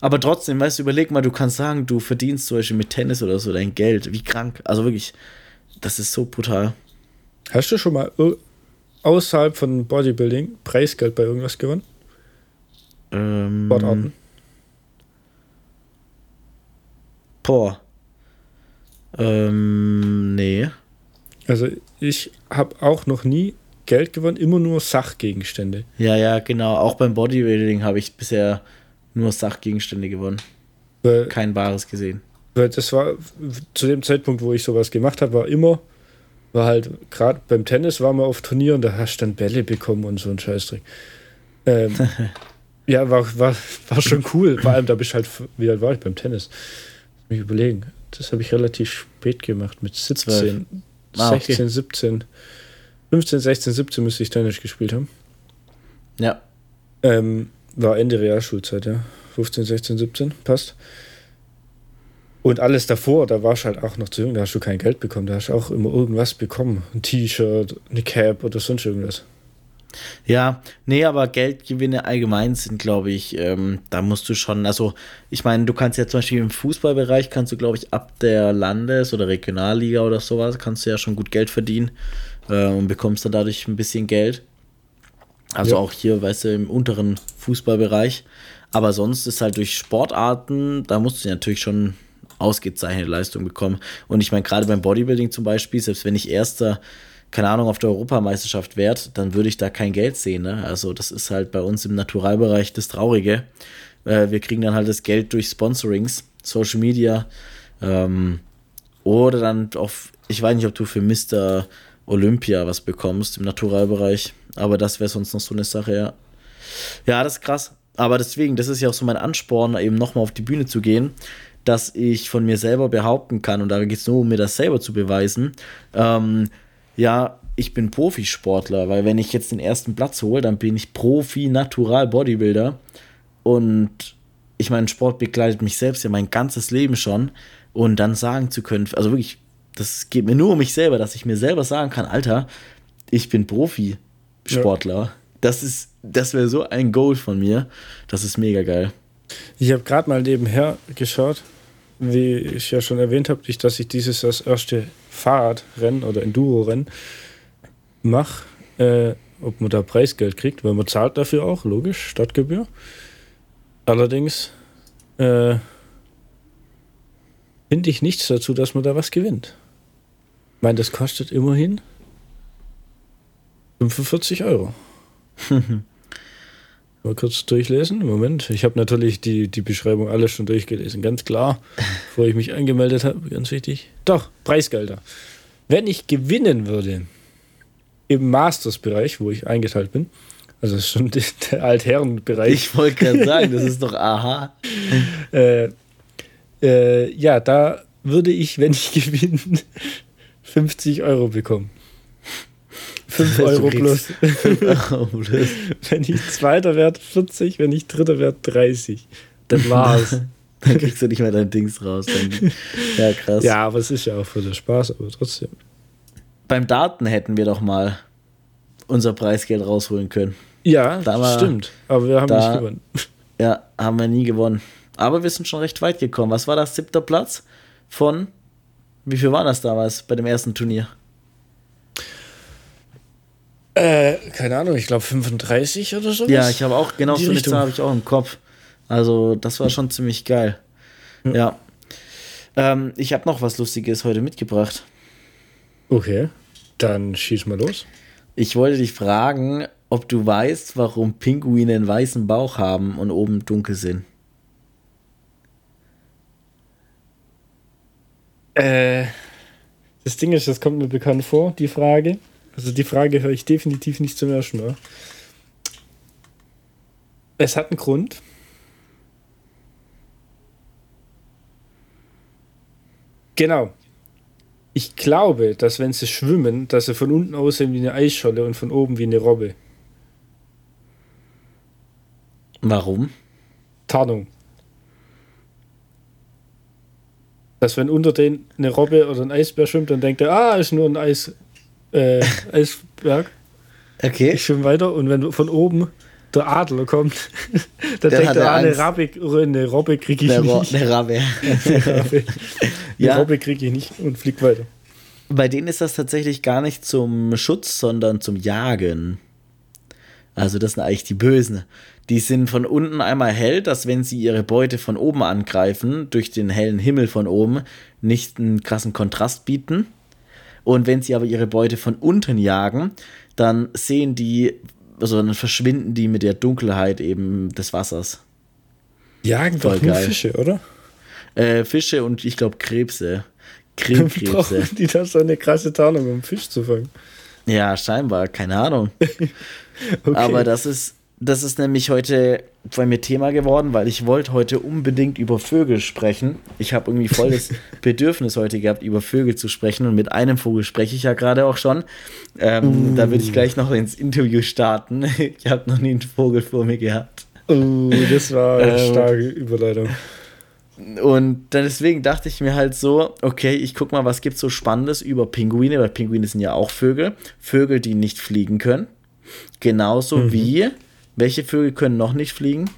Aber trotzdem, weißt du, überleg mal, du kannst sagen, du verdienst zum Beispiel mit Tennis oder so dein Geld. Wie krank. Also wirklich, das ist so brutal. Hast du schon mal ir- außerhalb von Bodybuilding Preisgeld bei irgendwas gewonnen? Ähm, Sportarten? Boah. Ähm, nee. Also ich habe auch noch nie Geld gewonnen, immer nur Sachgegenstände. Ja, ja, genau. Auch beim Bodybuilding habe ich bisher nur Sachgegenstände gewonnen. Weil, Kein Wahres gesehen. weil das war zu dem Zeitpunkt, wo ich sowas gemacht habe, war immer, war halt, gerade beim Tennis waren wir auf Turnieren, da hast du dann Bälle bekommen und so ein Scheißdreck. Ähm, ja, war, war, war schon cool. Vor allem, da bist du halt, wie alt war ich beim Tennis? Mich überlegen. Das habe ich relativ spät gemacht, mit 17, Ah, okay. 16, 17. 15, 16, 17 müsste ich Tennis gespielt haben. Ja. Ähm, war Ende Realschulzeit, ja. 15, 16, 17, passt. Und alles davor, da warst du halt auch noch zu jung, da hast du kein Geld bekommen, da hast du auch immer irgendwas bekommen. Ein T-Shirt, eine Cap oder sonst irgendwas. Ja, nee, aber Geldgewinne allgemein sind, glaube ich, ähm, da musst du schon, also ich meine, du kannst ja zum Beispiel im Fußballbereich, kannst du, glaube ich, ab der Landes- oder Regionalliga oder sowas, kannst du ja schon gut Geld verdienen äh, und bekommst dann dadurch ein bisschen Geld. Also ja. auch hier, weißt du, im unteren Fußballbereich. Aber sonst ist halt durch Sportarten, da musst du natürlich schon ausgezeichnete Leistung bekommen. Und ich meine, gerade beim Bodybuilding zum Beispiel, selbst wenn ich erster keine Ahnung, auf der Europameisterschaft wärt, dann würde ich da kein Geld sehen. Ne? Also das ist halt bei uns im Naturalbereich das Traurige. Äh, wir kriegen dann halt das Geld durch Sponsorings, Social Media ähm, oder dann auf, ich weiß nicht, ob du für Mr. Olympia was bekommst im Naturalbereich, aber das wäre sonst noch so eine Sache, ja. Ja, das ist krass. Aber deswegen, das ist ja auch so mein Ansporn, eben nochmal auf die Bühne zu gehen, dass ich von mir selber behaupten kann, und da geht es nur um mir das selber zu beweisen, ähm, ja, ich bin Profisportler, weil wenn ich jetzt den ersten Platz hole, dann bin ich Profi-Natural-Bodybuilder. Und ich meine, Sport begleitet mich selbst ja mein ganzes Leben schon. Und dann sagen zu können, also wirklich, das geht mir nur um mich selber, dass ich mir selber sagen kann, Alter, ich bin Profisportler. Ja. Das ist, das wäre so ein Goal von mir. Das ist mega geil. Ich habe gerade mal nebenher geschaut, wie ich ja schon erwähnt habe, dass ich dieses das erste Fahrradrennen oder Enduro-Rennen mache, äh, ob man da Preisgeld kriegt, weil man zahlt dafür auch, logisch, Stadtgebühr. Allerdings äh, finde ich nichts dazu, dass man da was gewinnt. Ich meine, das kostet immerhin 45 Euro. Mal kurz durchlesen. Moment, ich habe natürlich die, die Beschreibung alles schon durchgelesen, ganz klar, bevor ich mich angemeldet habe, ganz wichtig. Doch, Preisgelder. Wenn ich gewinnen würde im Masters-Bereich, wo ich eingeteilt bin, also schon der Altherrenbereich. Ich wollte gerade sagen, das ist doch aha. äh, äh, ja, da würde ich, wenn ich gewinne, 50 Euro bekommen. 5 Euro plus. 5 Euro plus. wenn ich Zweiter werde, 40, wenn ich Dritter werde, 30. Dann war's. dann kriegst du nicht mehr dein Dings raus. Dann, ja, krass. Ja, aber es ist ja auch für den Spaß, aber trotzdem. Beim Daten hätten wir doch mal unser Preisgeld rausholen können. Ja, da stimmt. Aber wir haben da, nicht gewonnen. Ja, haben wir nie gewonnen. Aber wir sind schon recht weit gekommen. Was war das? Siebter Platz von. Wie viel war das damals bei dem ersten Turnier? Äh, keine Ahnung, ich glaube 35 oder so. Ja, ich habe auch, genau so eine Zahl habe ich auch im Kopf. Also, das war schon ziemlich geil. Ja. ja. Ähm, ich habe noch was Lustiges heute mitgebracht. Okay, dann schieß mal los. Ich wollte dich fragen, ob du weißt, warum Pinguine einen weißen Bauch haben und oben dunkel sind. Äh, das Ding ist, das kommt mir bekannt vor, die Frage. Also die Frage höre ich definitiv nicht zum ersten Mal. Es hat einen Grund. Genau. Ich glaube, dass wenn sie schwimmen, dass sie von unten aussehen wie eine Eisscholle und von oben wie eine Robbe. Warum? Tarnung. Dass wenn unter denen eine Robbe oder ein Eisbär schwimmt, dann denkt er, ah, ist nur ein Eis, äh, Eisberg. Okay. Ich schwimme weiter und wenn von oben der Adler kommt, dann der denkt er, eine Rabbe, eine Robbe kriege ich eine nicht. Eine Rabbe. eine Rabbe. ja. Eine Robbe kriege ich nicht und fliegt weiter. Bei denen ist das tatsächlich gar nicht zum Schutz, sondern zum Jagen. Also das sind eigentlich die Bösen. Die sind von unten einmal hell, dass wenn sie ihre Beute von oben angreifen, durch den hellen Himmel von oben, nicht einen krassen Kontrast bieten. Und wenn sie aber ihre Beute von unten jagen, dann sehen die, also dann verschwinden die mit der Dunkelheit eben des Wassers. Jagen Voll doch nur Fische, oder? Äh, Fische und ich glaube Krebse. Krebskrebse. Brauchen die da so eine krasse Tarnung, um Fisch zu fangen? Ja, scheinbar, keine Ahnung. okay. Aber das ist, das ist nämlich heute bei mir Thema geworden, weil ich wollte heute unbedingt über Vögel sprechen. Ich habe irgendwie voll das Bedürfnis heute gehabt, über Vögel zu sprechen. Und mit einem Vogel spreche ich ja gerade auch schon. Ähm, uh. Da würde ich gleich noch ins Interview starten. Ich habe noch nie einen Vogel vor mir gehabt. Uh, das war eine ähm, starke Überleitung. Und deswegen dachte ich mir halt so, okay, ich guck mal, was gibt so Spannendes über Pinguine, weil Pinguine sind ja auch Vögel. Vögel, die nicht fliegen können. Genauso mhm. wie, welche Vögel können noch nicht fliegen?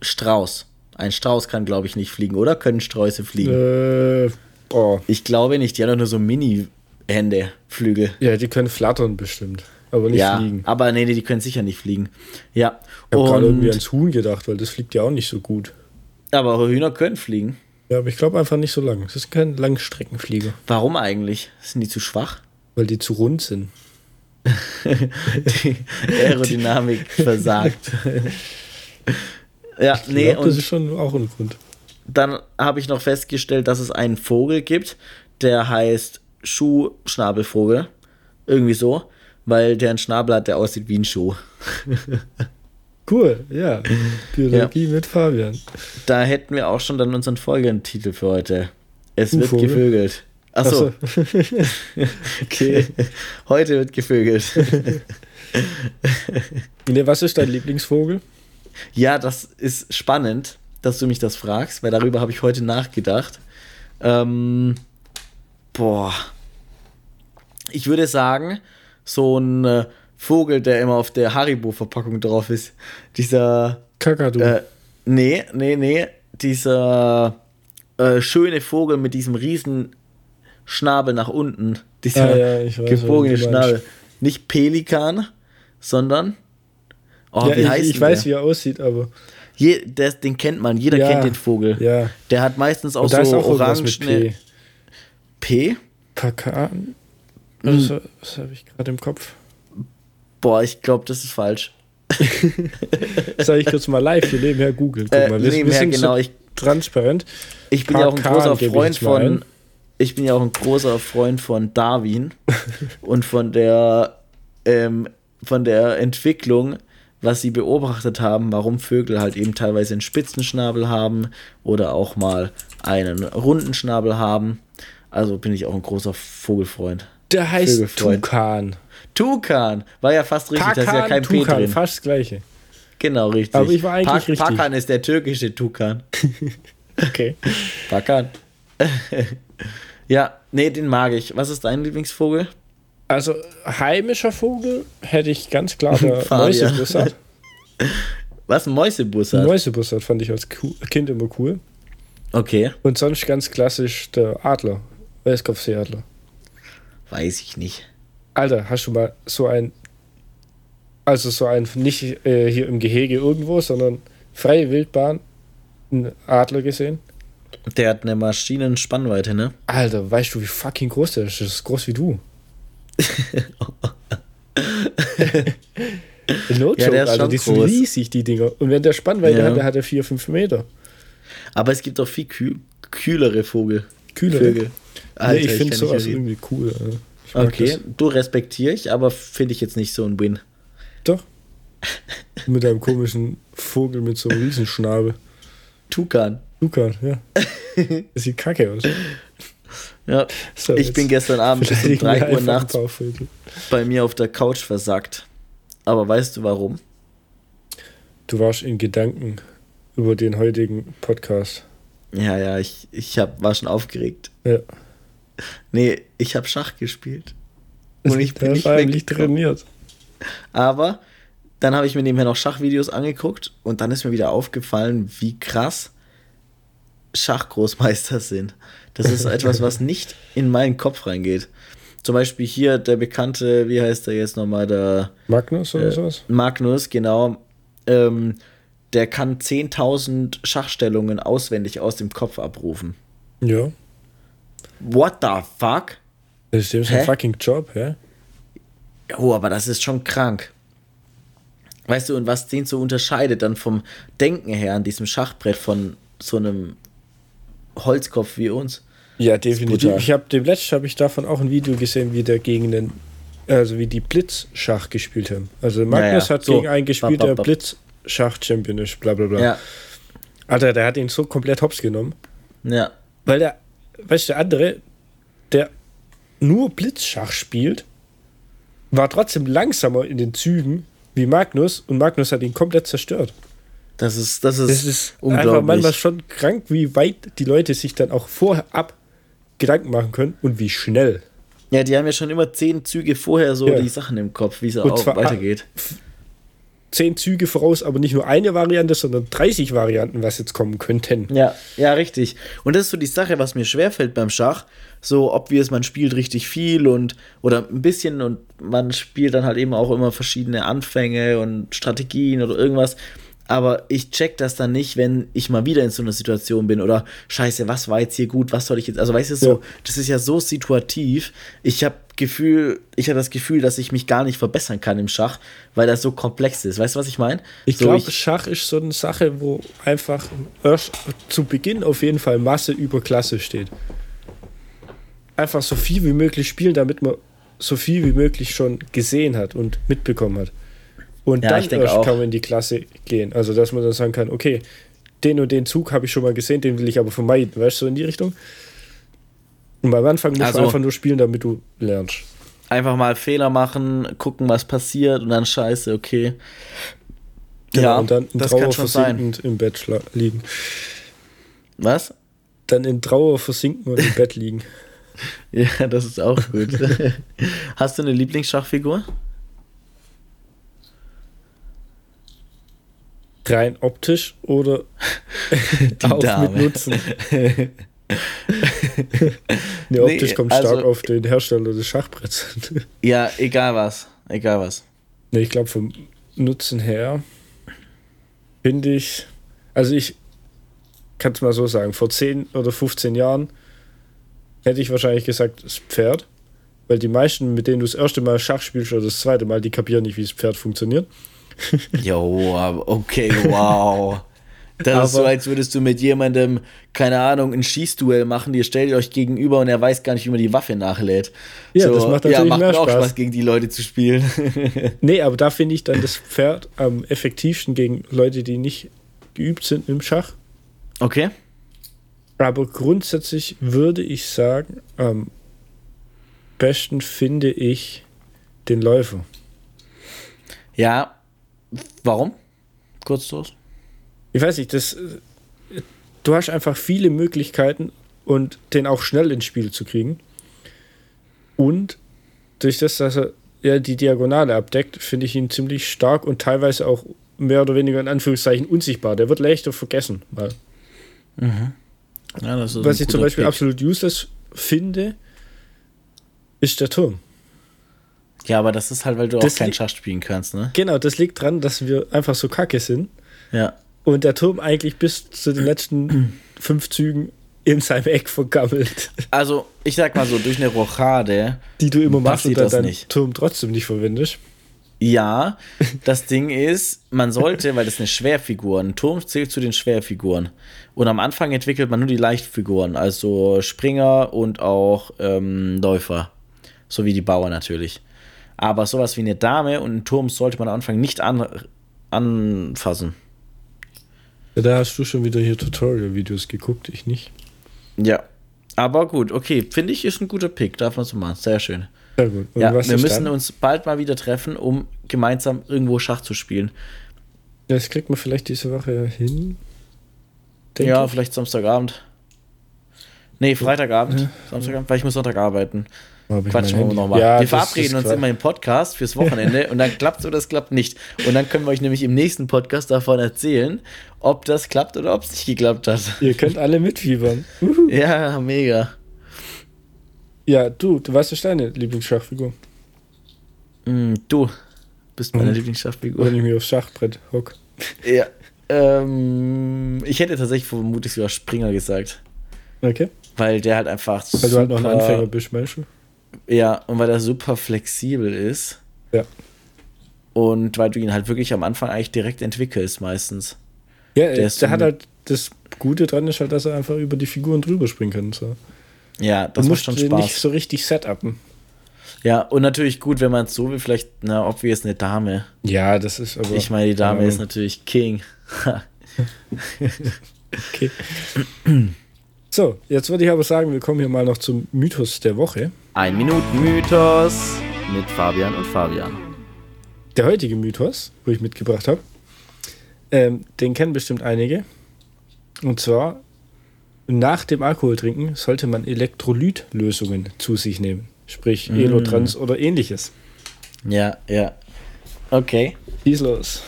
Strauß. Ein Strauß kann, glaube ich, nicht fliegen, oder? Können Sträuße fliegen? Äh, oh. Ich glaube nicht, die haben doch nur so Mini-Hände, Flügel. Ja, die können flattern bestimmt, aber nicht ja, fliegen. Aber nee, die können sicher nicht fliegen. Ja. Ich habe gerade irgendwie ans Huhn gedacht, weil das fliegt ja auch nicht so gut. Aber Hühner können fliegen. Ja, aber ich glaube einfach nicht so lang. Das ist kein Langstreckenflieger. Warum eigentlich? Sind die zu schwach? Weil die zu rund sind. die Aerodynamik versagt. ja, ich nee. Glaub, das ist schon auch ein Grund. Dann habe ich noch festgestellt, dass es einen Vogel gibt, der heißt Schuhschnabelvogel. Irgendwie so, weil der einen Schnabel hat, der aussieht wie ein Schuh. Cool, ja. Biologie ja. mit Fabian. Da hätten wir auch schon dann unseren Folgentitel für heute. Es wird gevögelt. Achso. Ach so. okay. Heute wird gevögelt. ne, was ist dein Lieblingsvogel? Ja, das ist spannend, dass du mich das fragst, weil darüber habe ich heute nachgedacht. Ähm, boah. Ich würde sagen, so ein äh, Vogel, der immer auf der Haribo-Verpackung drauf ist. Dieser. Kakadu. Äh, nee, nee, nee. Dieser äh, schöne Vogel mit diesem riesen Schnabel nach unten. Dieser ah, ja, weiß, gebogene Schnabel. Nicht Pelikan, sondern. Oh, ja, wie heißt ich, ich weiß, wie er aussieht, aber. Je, der, den kennt man, jeder ja, kennt den Vogel. Ja. Der hat meistens auch so auch orange. P. Pakan? Was, hm. was habe ich gerade im Kopf? Boah, ich glaube, das ist falsch. Soll ich kurz mal live hier nebenher googeln? Guck äh, mal, wir, nebenher, genau. So ich, transparent. Ich bin ja auch ein großer Freund von. Ich bin ja auch ein großer Freund von Darwin und von der ähm, von der Entwicklung, was sie beobachtet haben, warum Vögel halt eben teilweise einen spitzen Schnabel haben oder auch mal einen runden Schnabel haben. Also bin ich auch ein großer Vogelfreund. Der heißt Tukan. Tukan. War ja fast richtig, Pakan, da ist ja kein Tukan, P drin. fast das gleiche. Genau, richtig. Aber ich war eigentlich pa richtig. Pakan ist der türkische Tukan. okay. Pakan. ja, nee, den mag ich. Was ist dein Lieblingsvogel? Also, heimischer Vogel hätte ich ganz klar der Mäusebussard. Was, Mäusebussard? Mäusebussard fand ich als Kind immer cool. Okay. Und sonst ganz klassisch der Adler. Weißkopfseeadler. Weiß ich nicht. Alter, hast du mal so ein, also so ein, nicht äh, hier im Gehege irgendwo, sondern freie Wildbahn, einen Adler gesehen? Der hat eine Maschinenspannweite, ne? Alter, weißt du, wie fucking groß der ist? Das ist groß wie du. no ja, der ist Alter, die sind riesig, die Dinger. Und wenn der Spannweite ja. hat, der hat er 4, 5 Meter. Aber es gibt auch viel kühl kühlere Vogel. Kühlere? Vögel. Alter, nee, ich, ich finde sowas irgendwie cool. Okay, du respektiere ich, aber finde ich jetzt nicht so ein Win. Doch. mit einem komischen Vogel mit so einem Riesenschnabel. Tukan. Tukan, ja. Das sieht kacke aus. Ja, so, ich bin gestern Abend bis um 3 Uhr nachts bei mir auf der Couch versackt. Aber weißt du warum? Du warst in Gedanken über den heutigen Podcast. Ja, ja, ich, ich hab, war schon aufgeregt. Ja. Nee, ich habe Schach gespielt. Und ich bin nicht eigentlich trainiert. Aber dann habe ich mir nebenher noch Schachvideos angeguckt und dann ist mir wieder aufgefallen, wie krass Schachgroßmeister sind. Das ist etwas, was nicht in meinen Kopf reingeht. Zum Beispiel hier der bekannte, wie heißt der jetzt nochmal, der Magnus oder äh, sowas? Magnus, genau. Ähm, der kann 10.000 Schachstellungen auswendig aus dem Kopf abrufen. Ja. What the fuck? Das ist ein fucking Job, ja? Oh, aber das ist schon krank. Weißt du, und was den so unterscheidet dann vom Denken her an diesem Schachbrett von so einem Holzkopf wie uns? Ja, definitiv. Ich habe dem letzten habe ich davon auch ein Video gesehen, wie der gegen den, also wie die Blitzschach gespielt haben. Also Magnus ja, ja. hat so. gegen einen gespielt, bap, bap, bap. der Blitzschach-Champion ist, bla bla bla. Ja. Alter, der hat ihn so komplett hops genommen. Ja. Weil der weißt du, der andere, der nur Blitzschach spielt, war trotzdem langsamer in den Zügen wie Magnus und Magnus hat ihn komplett zerstört. Das ist, das ist, das ist unglaublich. einfach manchmal schon krank, wie weit die Leute sich dann auch vorab Gedanken machen können und wie schnell. Ja, die haben ja schon immer zehn Züge vorher so Ja. die Sachen im Kopf, wie es auch zwar- weitergeht. Zehn Züge voraus, aber nicht nur eine Variante, sondern 30 Varianten, was jetzt kommen könnten. Ja, ja, richtig. Und das ist so die Sache, was mir schwerfällt beim Schach. So, obvious, man spielt richtig viel und oder ein bisschen und man spielt dann halt eben auch immer verschiedene Anfänge und Strategien oder irgendwas. Aber ich check das dann nicht, wenn ich mal wieder in so einer Situation bin oder scheiße, was war jetzt hier gut, was soll ich jetzt, also weißt du, so, Ja. das ist ja so situativ. Ich habe Gefühl, ich habe das Gefühl, dass ich mich gar nicht verbessern kann im Schach, weil das so komplex ist. Weißt du, was ich meine? Ich so, glaube, Schach ist so eine Sache, wo einfach zu Beginn auf jeden Fall Masse über Klasse steht. Einfach so viel wie möglich spielen, damit man so viel wie möglich schon gesehen hat und mitbekommen hat. Und Ja, dann erst auch. kann man in die Klasse gehen. Also, dass man dann sagen kann, okay, den und den Zug habe ich schon mal gesehen, den will ich aber vermeiden. Weißt du, so in die Richtung? Und am Anfang musst Also- du einfach nur spielen, damit du lernst. einfach mal Fehler machen, gucken, was passiert und dann scheiße, okay. Genau, ja, und dann in Trauer schon sein. versinkend im Bett liegen. Was? Dann in Trauer versinken und im Bett liegen. Ja, das ist auch gut. Hast du eine Lieblingsschachfigur? Rein optisch oder auch Dame. mit Nutzen? ne, optisch Nee, kommt also- stark auf den Hersteller des Schachbretts. Ja, egal was. Egal was. ne, ich glaube, vom Nutzen her finde ich, also ich kann es mal so sagen, vor 10 oder 15 Jahren hätte ich wahrscheinlich gesagt, das Pferd. Weil die meisten, mit denen du das erste Mal Schach spielst oder das zweite Mal, die kapieren nicht, wie das Pferd funktioniert. Jo, aber okay, wow. Das ist so, Aber- als würdest du mit jemandem, keine Ahnung, ein Schießduell machen, ihr stellt euch gegenüber und er weiß gar nicht, wie man die Waffe nachlädt. Ja, so, das macht ja, natürlich macht mehr auch Spaß. Spaß, gegen die Leute zu spielen. Nee, aber da finde ich dann das Pferd am effektivsten gegen Leute, die nicht geübt sind im Schach. okay. Aber grundsätzlich würde ich sagen, am besten finde ich den Läufer. Ja. Warum? Kurz los. Ich weiß nicht, das, du hast einfach viele Möglichkeiten und den auch schnell ins Spiel zu kriegen. Und durch das, dass er ja die Diagonale abdeckt, finde ich ihn ziemlich stark und teilweise auch mehr oder weniger in Anführungszeichen unsichtbar. Der wird leichter vergessen. Mal. Ja, das ist Was ich zum Beispiel Pick. absolut useless finde, ist der Turm. Ja, aber das ist halt, weil du Das auch kein liegt- Schach spielen kannst, ne? Genau, das liegt dran, dass wir einfach so kacke sind Ja. und der Turm eigentlich bis zu den letzten fünf Zügen in seinem Eck vergammelt, Also, ich sag mal so, durch eine Rochade, die du immer machst und dann das deinen nicht. Turm trotzdem nicht verwendest. ja, das Ding ist, man sollte, weil das ist eine Schwerfigur, ein Turm zählt zu den Schwerfiguren. Und am Anfang entwickelt man nur die Leichtfiguren, also Springer und auch ähm, Läufer. So wie die Bauer natürlich. Aber sowas wie eine Dame und einen Turm sollte man am Anfang nicht an, anfassen. Ja, da hast du schon wieder hier Tutorial-Videos geguckt, ich nicht. Ja. Aber gut, okay, finde ich, ist ein guter Pick, darf man so machen. Sehr schön. Sehr gut. Und ja, wir müssen dann? uns bald mal wieder treffen, um gemeinsam irgendwo Schach zu spielen. Das kriegt man vielleicht diese Woche hin. ja, ich. vielleicht Samstagabend. Nee, Freitagabend. Samstagabend, weil ich muss Sonntag arbeiten. Quatschen wir nochmal. Ja, wir verabreden uns immer im Podcast fürs Wochenende und dann klappt es oder es klappt nicht. Und dann können wir euch nämlich im nächsten Podcast davon erzählen, ob das klappt oder ob es nicht geklappt hat. Ihr könnt alle mitfiebern. ja, mega. Ja, du, du weißt, was deine Lieblingsschachfigur? Mm, du bist meine Mhm. Lieblingsschachfigur. Wenn ich mich aufs Schachbrett hock. Ja. Ähm, ich hätte tatsächlich vermutlich sogar Springer gesagt. Okay. Weil der halt einfach Weil du halt noch ein Anfänger bist, meinst du? Ja, und weil er super flexibel ist. Ja. Und weil du ihn halt wirklich am Anfang eigentlich direkt entwickelst, meistens. Ja, Der der, hat halt das Gute dran ist halt, dass er einfach über die Figuren drüber springen kann. So. Ja, das musst schon Spaß. nicht so richtig setupen. Ja, und natürlich gut, wenn man es so will, vielleicht, na, obvious eine Dame. Ja, das ist aber. Ich meine, die Dame Ja. ist natürlich King. Okay. So, jetzt würde ich aber sagen, wir kommen hier mal noch zum Mythos der Woche. Ein Minuten Mythos mit Fabian und Fabian. Der heutige Mythos, wo ich mitgebracht habe, ähm, den kennen bestimmt einige. Und zwar, nach dem Alkoholtrinken sollte man Elektrolytlösungen zu sich nehmen. sprich mm. Elotrans oder ähnliches. Ja, ja. Okay. Schieß los.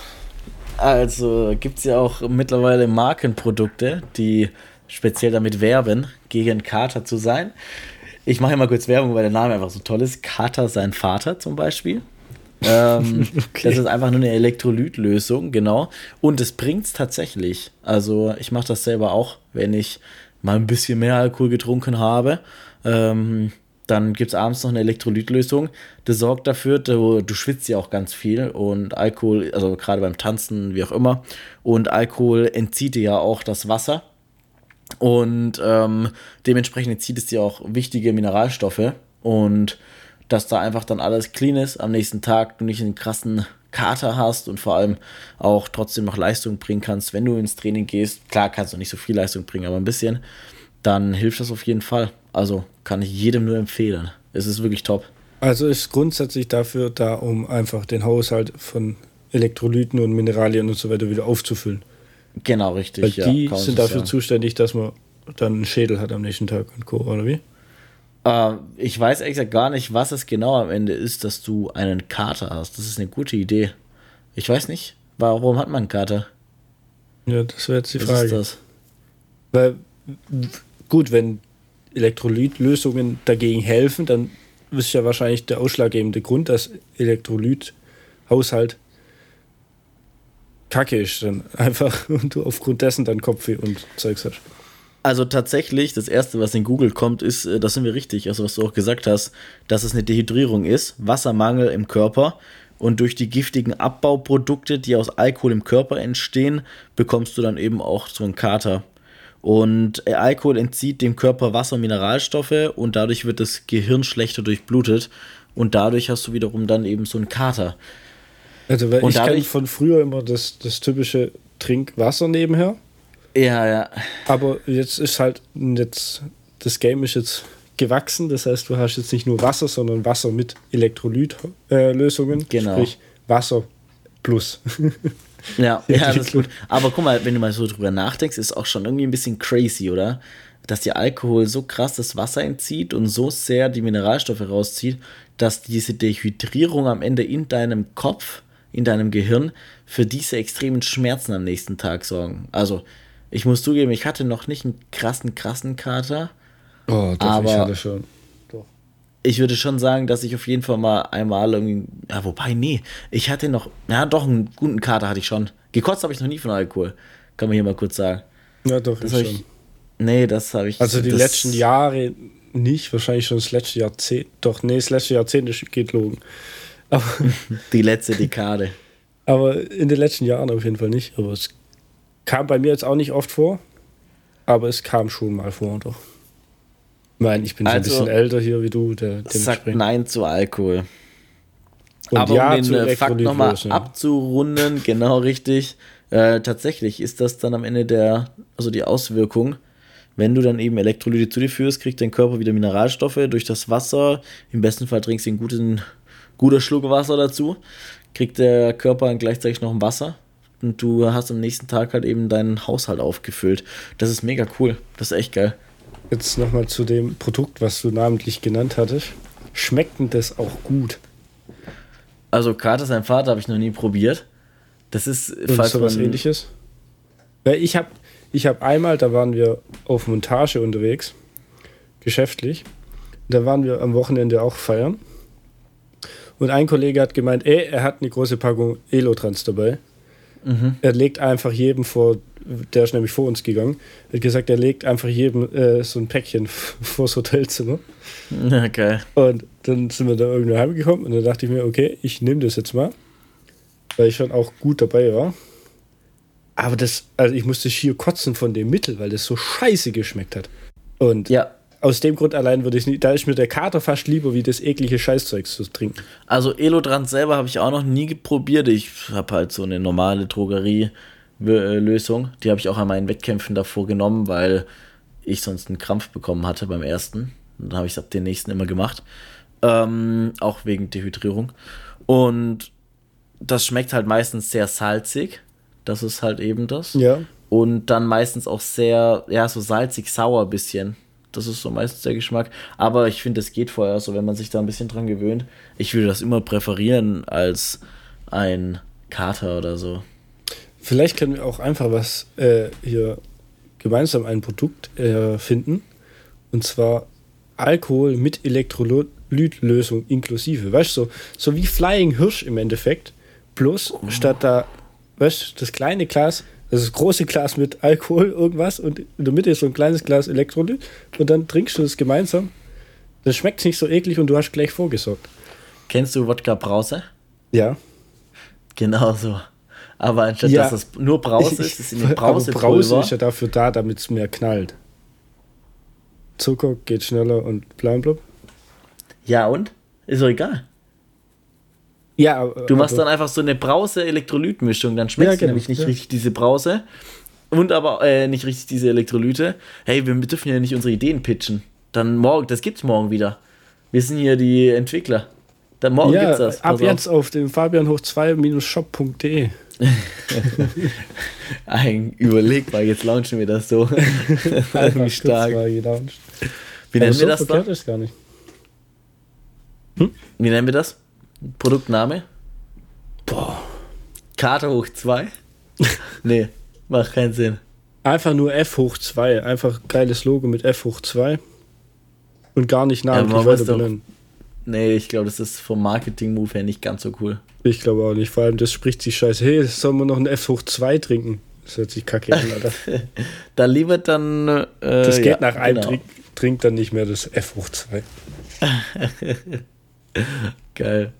Also gibt es ja auch mittlerweile Markenprodukte, die speziell damit werben, gegen Kater zu sein. Ich mache mal kurz Werbung, weil der Name einfach so toll ist. Kater sein Vater zum Beispiel. ähm, okay. Das ist einfach nur eine Elektrolytlösung, genau. Und es bringt es tatsächlich. Also ich mache das selber auch, wenn ich mal ein bisschen mehr Alkohol getrunken habe. Ähm, dann gibt es abends noch eine Elektrolytlösung. Das sorgt dafür, du, du schwitzt ja auch ganz viel und Alkohol, also gerade beim Tanzen, wie auch immer. Und Alkohol entzieht dir ja auch das Wasser. Und ähm, dementsprechend entzieht es dir auch wichtige Mineralstoffe. Und dass da einfach dann alles clean ist, am nächsten Tag du nicht einen krassen Kater hast und vor allem auch trotzdem noch Leistung bringen kannst, wenn du ins Training gehst. Klar kannst du nicht so viel Leistung bringen, aber ein bisschen. Dann hilft das auf jeden Fall. Also kann ich jedem nur empfehlen. Es ist wirklich top. Also ist grundsätzlich dafür da, um einfach den Haushalt von Elektrolyten und Mineralien und so weiter wieder aufzufüllen. Genau, richtig. Weil die ja, sind dafür sagen. zuständig, dass man dann einen Schädel hat am nächsten Tag und Co. oder wie? Äh, ich weiß exakt gar nicht, was es genau am Ende ist, dass du einen Kater hast. Das ist eine gute Idee. Ich weiß nicht, warum hat man einen Kater? Ja, das wäre jetzt die was Frage. Ist das? Weil, gut, wenn Elektrolytlösungen dagegen helfen, dann ist ja wahrscheinlich der ausschlaggebende Grund, dass Elektrolythaushalt kacke ist dann einfach und du aufgrund dessen dann Kopfweh und Zeugs hast. Also tatsächlich, das erste, was in Google kommt, ist, äh, das sind wir richtig, also was du auch gesagt hast, dass es eine Dehydrierung ist, Wassermangel im Körper und durch die giftigen Abbauprodukte, die aus Alkohol im Körper entstehen, bekommst du dann eben auch so einen Kater. Und äh, Alkohol entzieht dem Körper Wasser und Mineralstoffe und dadurch wird das Gehirn schlechter durchblutet und dadurch hast du wiederum dann eben so einen Kater. Also, weil und ich kenne von früher immer das, das typische Trinkwasser nebenher. Ja, ja. Aber jetzt ist halt, jetzt, das Game ist jetzt gewachsen. Das heißt, du hast jetzt nicht nur Wasser, sondern Wasser mit Elektrolytlösungen. Äh, genau. Sprich Wasser plus. Ja, ja, das ist gut. Aber guck mal, wenn du mal so drüber nachdenkst, ist auch schon irgendwie ein bisschen crazy, oder? Dass der Alkohol so krass das Wasser entzieht und so sehr die Mineralstoffe rauszieht, dass diese Dehydrierung am Ende in deinem Kopf, in deinem Gehirn für diese extremen Schmerzen am nächsten Tag sorgen. Also, ich muss zugeben, ich hatte noch nicht einen krassen, krassen Kater. Oh, doch, aber ich hatte schon ich würde schon sagen, dass ich auf jeden Fall mal einmal irgendwie, ja, wobei, nee, ich hatte noch, ja, doch, einen guten Kater hatte ich schon. Gekotzt habe ich noch nie von Alkohol. Kann man hier mal kurz sagen. Ja, doch, das ich schon. nee, das habe ich. Also die letzten Jahre nicht, wahrscheinlich schon das letzte Jahrzehnt. Doch, nee, das letzte Jahrzehnt geht logen. Aber die letzte Dekade. Aber in den letzten Jahren auf jeden Fall nicht. Aber es kam bei mir jetzt auch nicht oft vor. Aber es kam schon mal vor, doch. Ich meine, ich bin also, ein bisschen älter hier wie du. Der, sagt Nein zu Alkohol. Und Aber ja, um den äh, Fakt nochmal ja. abzurunden, genau richtig, äh, tatsächlich ist das dann am Ende der, also die Auswirkung, wenn du dann eben Elektrolyte zu dir führst, kriegt dein Körper wieder Mineralstoffe durch das Wasser. Im besten Fall trinkst du einen guten, guter Schluck Wasser dazu, kriegt der Körper dann gleichzeitig noch ein Wasser und du hast am nächsten Tag halt eben deinen Haushalt aufgefüllt. Das ist mega cool. Das ist echt geil. Jetzt nochmal zu dem Produkt, was du namentlich genannt hattest. Schmeckt denn das auch gut? Also Kater sein Vater habe ich noch nie probiert. Das ist falls so was ähnliches. Weil ich habe ich hab einmal, da waren wir auf Montage unterwegs, geschäftlich. Da waren wir am Wochenende auch feiern. Und ein Kollege hat gemeint, ey, er hat eine große Packung Elotrans dabei. Mhm. Er legt einfach jedem vor, der ist nämlich vor uns gegangen, hat gesagt, er legt einfach jedem äh, so ein Päckchen vors Hotelzimmer. Okay. Und dann sind wir da irgendwo heimgekommen und dann dachte ich mir, okay, ich nehme das jetzt mal, weil ich schon auch gut dabei war. Aber das, also ich musste schier kotzen von dem Mittel, weil das so scheiße geschmeckt hat. Und ja aus dem Grund allein würde ich nicht, da ist mir der Kater fast lieber, wie das eklige Scheißzeug zu trinken. Also Elodrant selber habe ich auch noch nie probiert. Ich habe halt so eine normale Drogerie-Lösung. Die habe ich auch an meinen Wettkämpfen davor genommen, weil ich sonst einen Krampf bekommen hatte beim ersten. Und dann habe ich es ab den nächsten immer gemacht. Ähm, auch wegen Dehydrierung. Und das schmeckt halt meistens sehr salzig. Das ist halt eben das. Ja. Und dann meistens auch sehr, ja, so salzig-sauer bisschen Das ist so meistens der Geschmack. Aber ich finde, es geht vorher so, wenn man sich da ein bisschen dran gewöhnt. Ich würde das immer präferieren als ein Kater oder so. Vielleicht können wir auch einfach was äh, hier gemeinsam ein Produkt äh, finden. Und zwar Alkohol mit Elektrolytlösung inklusive. Weißt du, so, so wie Flying Hirsch im Endeffekt. Plus oh. statt da, weißt du, das kleine Glas, das große Glas mit Alkohol, irgendwas und in der Mitte ist so ein kleines Glas Elektrolyt und dann trinkst du das gemeinsam. Das schmeckt nicht so eklig und du hast gleich vorgesorgt. Kennst du Wodka Brause? Ja. Genau so. Aber anstatt ja. dass das nur Brause ist, ist es in Brause. Brause ist ja dafür da, damit es mehr knallt. Zucker geht schneller und bla bla. Ja, und? Ist doch egal. Ja, du machst dann einfach so eine Brause-Elektrolytmischung, dann schmeckst ja, genau, du nämlich nicht ja. richtig diese Brause und aber äh, nicht richtig diese Elektrolyte. Hey, wir dürfen ja nicht unsere Ideen pitchen. Dann morgen, das gibt's morgen wieder. Wir sind hier die Entwickler. Dann morgen ja, gibt's das. Pass ab auf. jetzt auf dem Fabian hoch 2-shop.de. Ein Überleg mal, jetzt launchen wir das so. Wie stark. Wie nennen so wir das? Ist gar nicht. Hm? Wie nennen wir das? Produktname? Boah. Karte hoch 2? nee, macht keinen Sinn. Einfach nur F hoch 2. Einfach geiles Logo mit F hoch 2. Und gar nicht namentlich ja, weiter benennen. Nee, ich glaube, das ist vom Marketing-Move her nicht ganz so cool. Ich glaube auch nicht. Vor allem, das spricht sich scheiße. Hey, sollen wir noch ein F hoch 2 trinken? Das hört sich kacke an, Alter. da lieber dann. Äh, das geht ja, nach einem genau. Trink, trinkt dann nicht mehr das F hoch 2. Geil.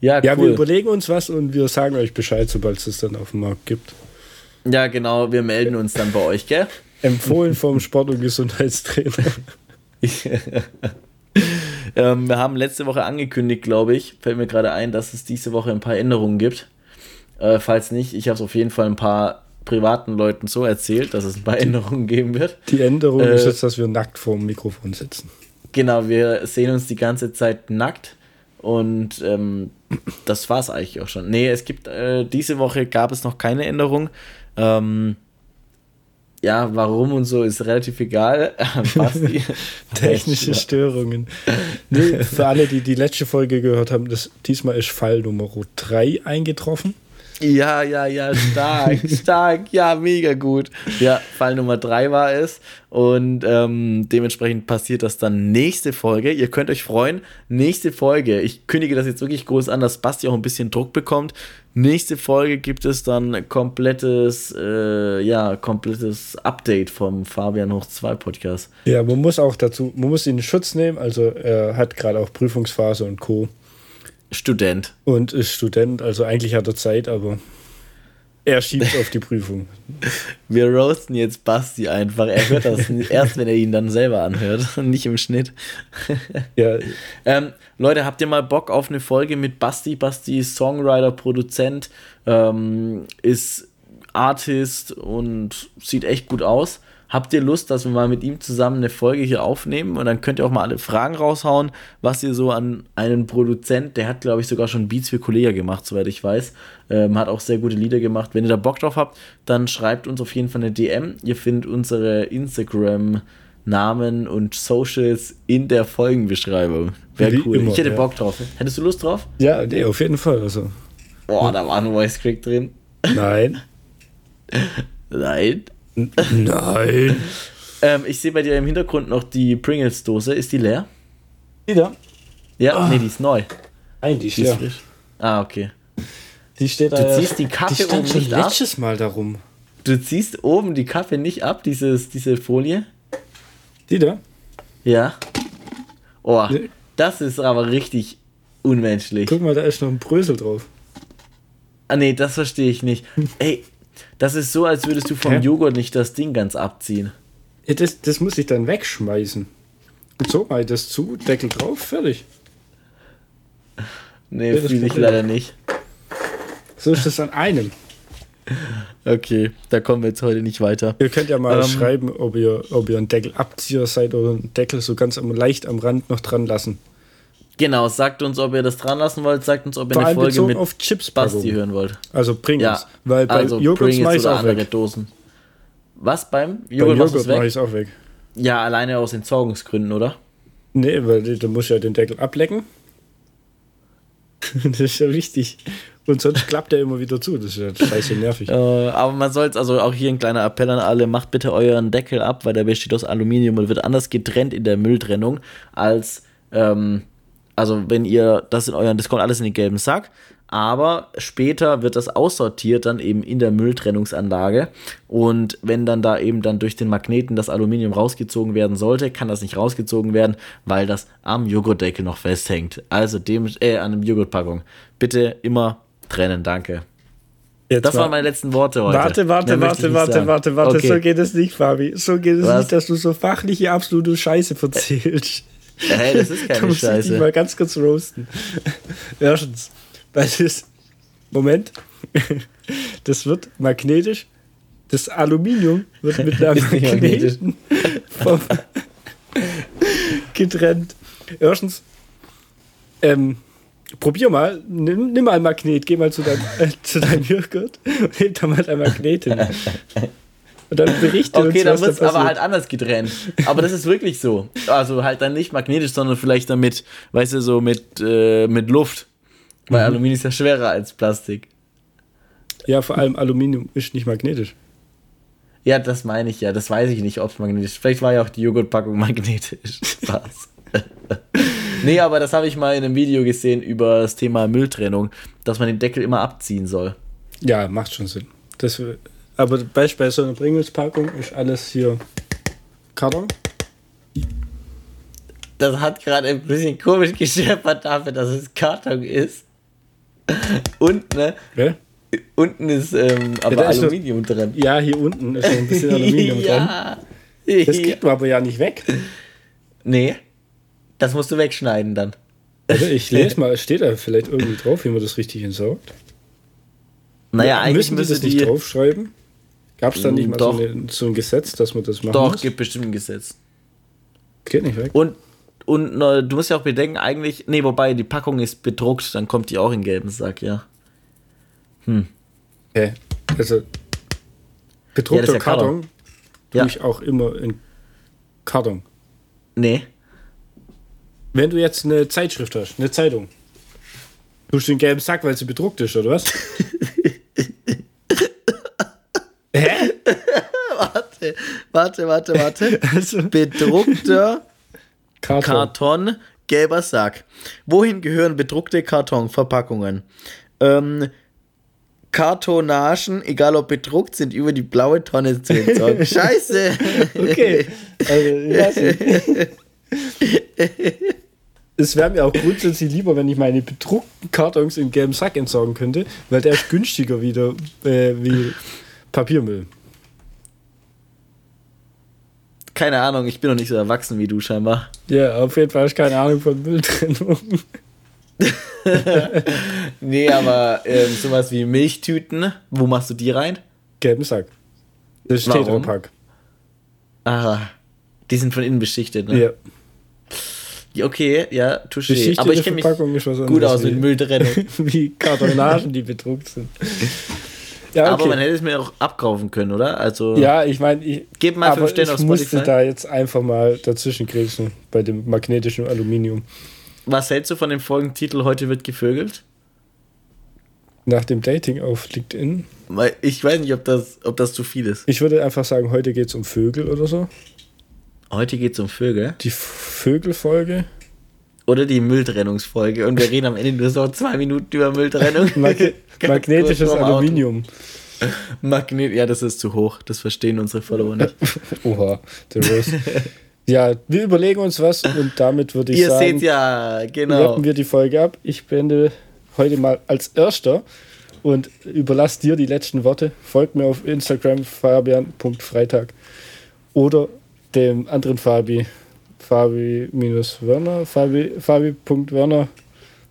Ja, ja cool. wir überlegen uns was und wir sagen euch Bescheid, sobald es es dann auf dem Markt gibt. Ja, genau, wir melden uns dann bei euch, gell? Empfohlen vom Sport- und Gesundheitstrainer. Ähm, wir haben letzte Woche angekündigt, glaube ich, fällt mir gerade ein, dass es diese Woche ein paar Änderungen gibt. Äh, falls nicht, ich habe es auf jeden Fall ein paar privaten Leuten so erzählt, dass es ein paar Änderungen geben wird. Die Änderung äh, ist jetzt, dass wir nackt vor dem Mikrofon sitzen. Genau, wir sehen uns die ganze Zeit nackt und ähm, das war es eigentlich auch schon. Nee, es gibt, äh, diese Woche gab es noch keine Änderung. Ähm, ja, warum und so ist relativ egal. Technische Störungen. Nee, für alle, die die letzte Folge gehört haben, das, diesmal ist Fall Nummer 3 eingetroffen. Ja, ja, ja, stark, stark, ja, mega gut. Ja, Fall Nummer drei war es. Und ähm, dementsprechend passiert das dann nächste Folge. Ihr könnt euch freuen. Nächste Folge. Ich kündige das jetzt wirklich groß an, dass Basti auch ein bisschen Druck bekommt. Nächste Folge gibt es dann komplettes, äh, ja, komplettes Update vom Fabian Hoch 2 Podcast. Ja, man muss auch dazu, man muss ihn in Schutz nehmen. Also er hat gerade auch Prüfungsphase und Co. Student. Und ist Student, also eigentlich hat er Zeit, aber er schiebt auf die Prüfung. Wir roasten jetzt Basti einfach. Er hört das erst, wenn er ihn dann selber anhört und nicht im Schnitt. Ja. ähm, Leute, habt ihr mal Bock auf eine Folge mit Basti? Basti ist Songwriter, Produzent, ähm, ist Artist und sieht echt gut aus habt ihr Lust, dass wir mal mit ihm zusammen eine Folge hier aufnehmen und dann könnt ihr auch mal alle Fragen raushauen, was ihr so an einen Produzent, der hat glaube ich sogar schon Beats für Kollega gemacht, soweit ich weiß, ähm, hat auch sehr gute Lieder gemacht. Wenn ihr da Bock drauf habt, dann schreibt uns auf jeden Fall eine DM. Ihr findet unsere Instagram Namen und Socials in der Folgenbeschreibung. Wäre cool. Immer, ich hätte ja. Bock drauf. Hättest du Lust drauf? Ja, nee, auf jeden Fall. Also. Boah, da war ein Voice Crack drin. Nein. Nein. Nein. ähm, ich sehe bei dir im Hintergrund noch die Pringles-Dose. Ist die leer? Die da? Ja, oh. nee, die ist neu. Nein, die ist, die ist frisch. Ah, okay. Die steht du da. ziehst die Kaffee die stand schon letztes Mal darum. Du ziehst oben die Kaffee nicht ab, dieses, diese Folie. Die da? Ja. Oh, nee. das ist aber richtig unmenschlich. Guck mal, da ist noch ein Brösel drauf. Ah, nee, das verstehe ich nicht. Ey, das ist so, als würdest du vom Hä? Joghurt nicht das Ding ganz abziehen. Ja, das, das muss ich dann wegschmeißen. Und so mal das zu, Deckel drauf, fertig. Nee, ja, fühle ich leider nicht. So ist das an einem. Okay, da kommen wir jetzt heute nicht weiter. Ihr könnt ja mal ähm, schreiben, ob ihr, ob ihr ein Deckelabzieher seid oder einen Deckel so ganz am, leicht am Rand noch dran lassen. Genau, sagt uns, ob ihr das dran lassen wollt, sagt uns, ob ihr Vor eine Folge mit auf Chips Basti hören wollt. Also Pringles. Ja, weil bei also Joghurt mache ich auch weg. Dosen. Was beim Joghurt, beim Joghurt mache ich auch weg. Ja, alleine aus Entsorgungsgründen, oder? Nee, weil du musst ja den Deckel ablecken. das ist ja wichtig. Und sonst klappt er immer wieder zu. Das ist ja scheiße nervig. Äh, aber man soll es, also auch hier ein kleiner Appell an alle, macht bitte euren Deckel ab, weil der besteht aus Aluminium und wird anders getrennt in der Mülltrennung als, ähm, also wenn ihr das in euren, das kommt alles in den gelben Sack, aber später wird das aussortiert dann eben in der Mülltrennungsanlage und wenn dann da eben dann durch den Magneten das Aluminium rausgezogen werden sollte, kann das nicht rausgezogen werden, weil das am Joghurtdeckel noch festhängt. Also dem, äh, an der Joghurtpackung. Bitte immer trennen, danke. Jetzt das mal- waren meine letzten Worte heute. Warte, warte, warte, warte, sagen. warte, warte. Okay. So geht es nicht, Fabi. So geht es Was? nicht, dass du so fachliche absolute Scheiße verzählst. Hey, das ist Da keine muss ich dich Scheiße. mal ganz kurz roasten. Erstens, weil das. Moment. Das wird magnetisch. Das Aluminium wird mit einer magnetisch. Magneten vom getrennt. Erstens, ähm, probier mal, nimm, nimm mal ein Magnet, geh mal zu deinem, äh, zu deinem Joghurt und heb da mal dein Magnet hin. Und dann berichte Okay, uns, dann wird es aber halt anders getrennt. Aber das ist wirklich so. Also halt dann nicht magnetisch, sondern vielleicht damit, weißt du, so mit, äh, mit Luft. Weil Mhm. Aluminium ist ja schwerer als Plastik. Ja, vor allem Aluminium ist nicht magnetisch. Ja, das meine ich ja. Das weiß ich nicht, ob es magnetisch ist. Vielleicht war ja auch die Joghurtpackung magnetisch. Spaß. nee, aber das habe ich mal in einem Video gesehen über das Thema Mülltrennung, dass man den Deckel immer abziehen soll. Ja, macht schon Sinn. Das, aber bei, so einer Pringles-Packung ist alles hier Karton. Das hat gerade ein bisschen komisch gescheppert dafür, dass es Karton ist. Und, ne? Gell? Unten ist ähm, aber da ist noch- Aluminium drin. Ja, hier unten ist noch ein bisschen Aluminium ja. Das kriegt man aber ja nicht weg. Nee. Das musst du wegschneiden dann. Also ich lese mal, es steht da vielleicht irgendwie drauf, wie man das richtig entsorgt. Naja, eigentlich Müssen die das die. nicht draufschreiben? Gab es da nicht mal so, eine, so ein Gesetz, dass man das machen Doch, muss? gibt bestimmt ein Gesetz. Geht nicht weg. Und, und äh, du musst ja auch bedenken, eigentlich. Nee, wobei die Packung ist bedruckt, dann kommt die auch in gelben Sack, ja. Okay. Also Ja, bedruckter ist ja Karton Ja. tue ich auch immer in Karton. Nee. Wenn du jetzt eine Zeitschrift hast, eine Zeitung, tust du den gelben Sack, weil sie bedruckt ist, oder was? Warte, warte, warte, warte. Also, Bedruckter Karton. Karton, gelber Sack. Wohin gehören bedruckte Kartonverpackungen? Ähm, Kartonagen, egal ob bedruckt, sind über die blaue Tonne zu entsorgen. Scheiße! Okay. Also. Es wäre mir auch grundsätzlich lieber, wenn ich meine bedruckten Kartons in gelben Sack entsorgen könnte, weil der ist günstiger wieder äh, wie Papiermüll. Keine Ahnung, ich bin noch nicht so erwachsen wie du scheinbar. Ja, auf jeden Fall habe ich keine Ahnung von Mülltrennung. Nee, aber ähm, sowas wie Milchtüten, wo machst du die rein? Gelben Sack. Das steht Warum? am Pack. Ah, die sind von innen beschichtet, ne? Ja. Ja, Okay, ja, touché. Aber ich kenne mich gut aus mit Mülltrennung. wie Kartonagen, die bedruckt sind. Ja, Aber man okay. hätte es mir auch abkaufen können, oder? Also, Ja, ich meine, ich, Gebt mal aber fünf Sterne ich musste da jetzt einfach mal dazwischen grätschen bei dem magnetischen Aluminium. was hältst du von dem Folgentitel Heute wird gevögelt? Nach dem Dating auf LinkedIn. Ich weiß nicht, ob das, ob das zu viel ist. Ich würde einfach sagen, heute geht es um Vögel oder so. Heute geht es um Vögel. Die Vögelfolge. Oder die Mülltrennungsfolge. Und wir reden am Ende nur so zwei Minuten über Mülltrennung. Mag magnetisches. Aluminium. Magnet, ja, das ist zu hoch. Das verstehen unsere Follower nicht. Oha, der Rose. ja, wir überlegen uns was und damit würde ich Ihr sagen, seht ja, genau. rappen wir die Folge ab. Ich beende heute mal als Erster und überlasse dir die letzten Worte. Folgt mir auf Instagram fabian.freitag oder dem anderen Fabi, Fabi-Werner, Fabi, Fabi.werner.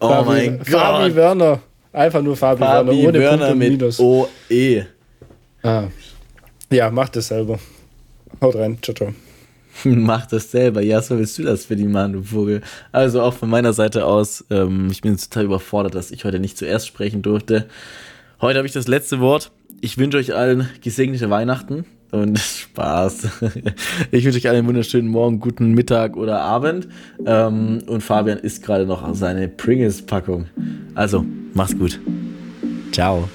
Oh Fabi, mein Fabi Gott. Werner. Einfach nur Fabi, Fabi Werner, ohne Punkt Werner und mit Minus. OE. Ah. Ja, mach das selber. Haut rein. Ciao, ciao. Mach das selber. Ja, so willst du das für die Mann, du Vogel. Also auch von meiner Seite aus, ähm, ich bin total überfordert, dass ich heute nicht zuerst sprechen durfte. Heute habe ich das letzte Wort. Ich wünsche euch allen gesegnete Weihnachten. Und Spaß. Ich wünsche euch einen wunderschönen Morgen, guten Mittag oder Abend. Ähm, und Fabian isst gerade noch seine Pringles-Packung. Also, mach's gut. Ciao.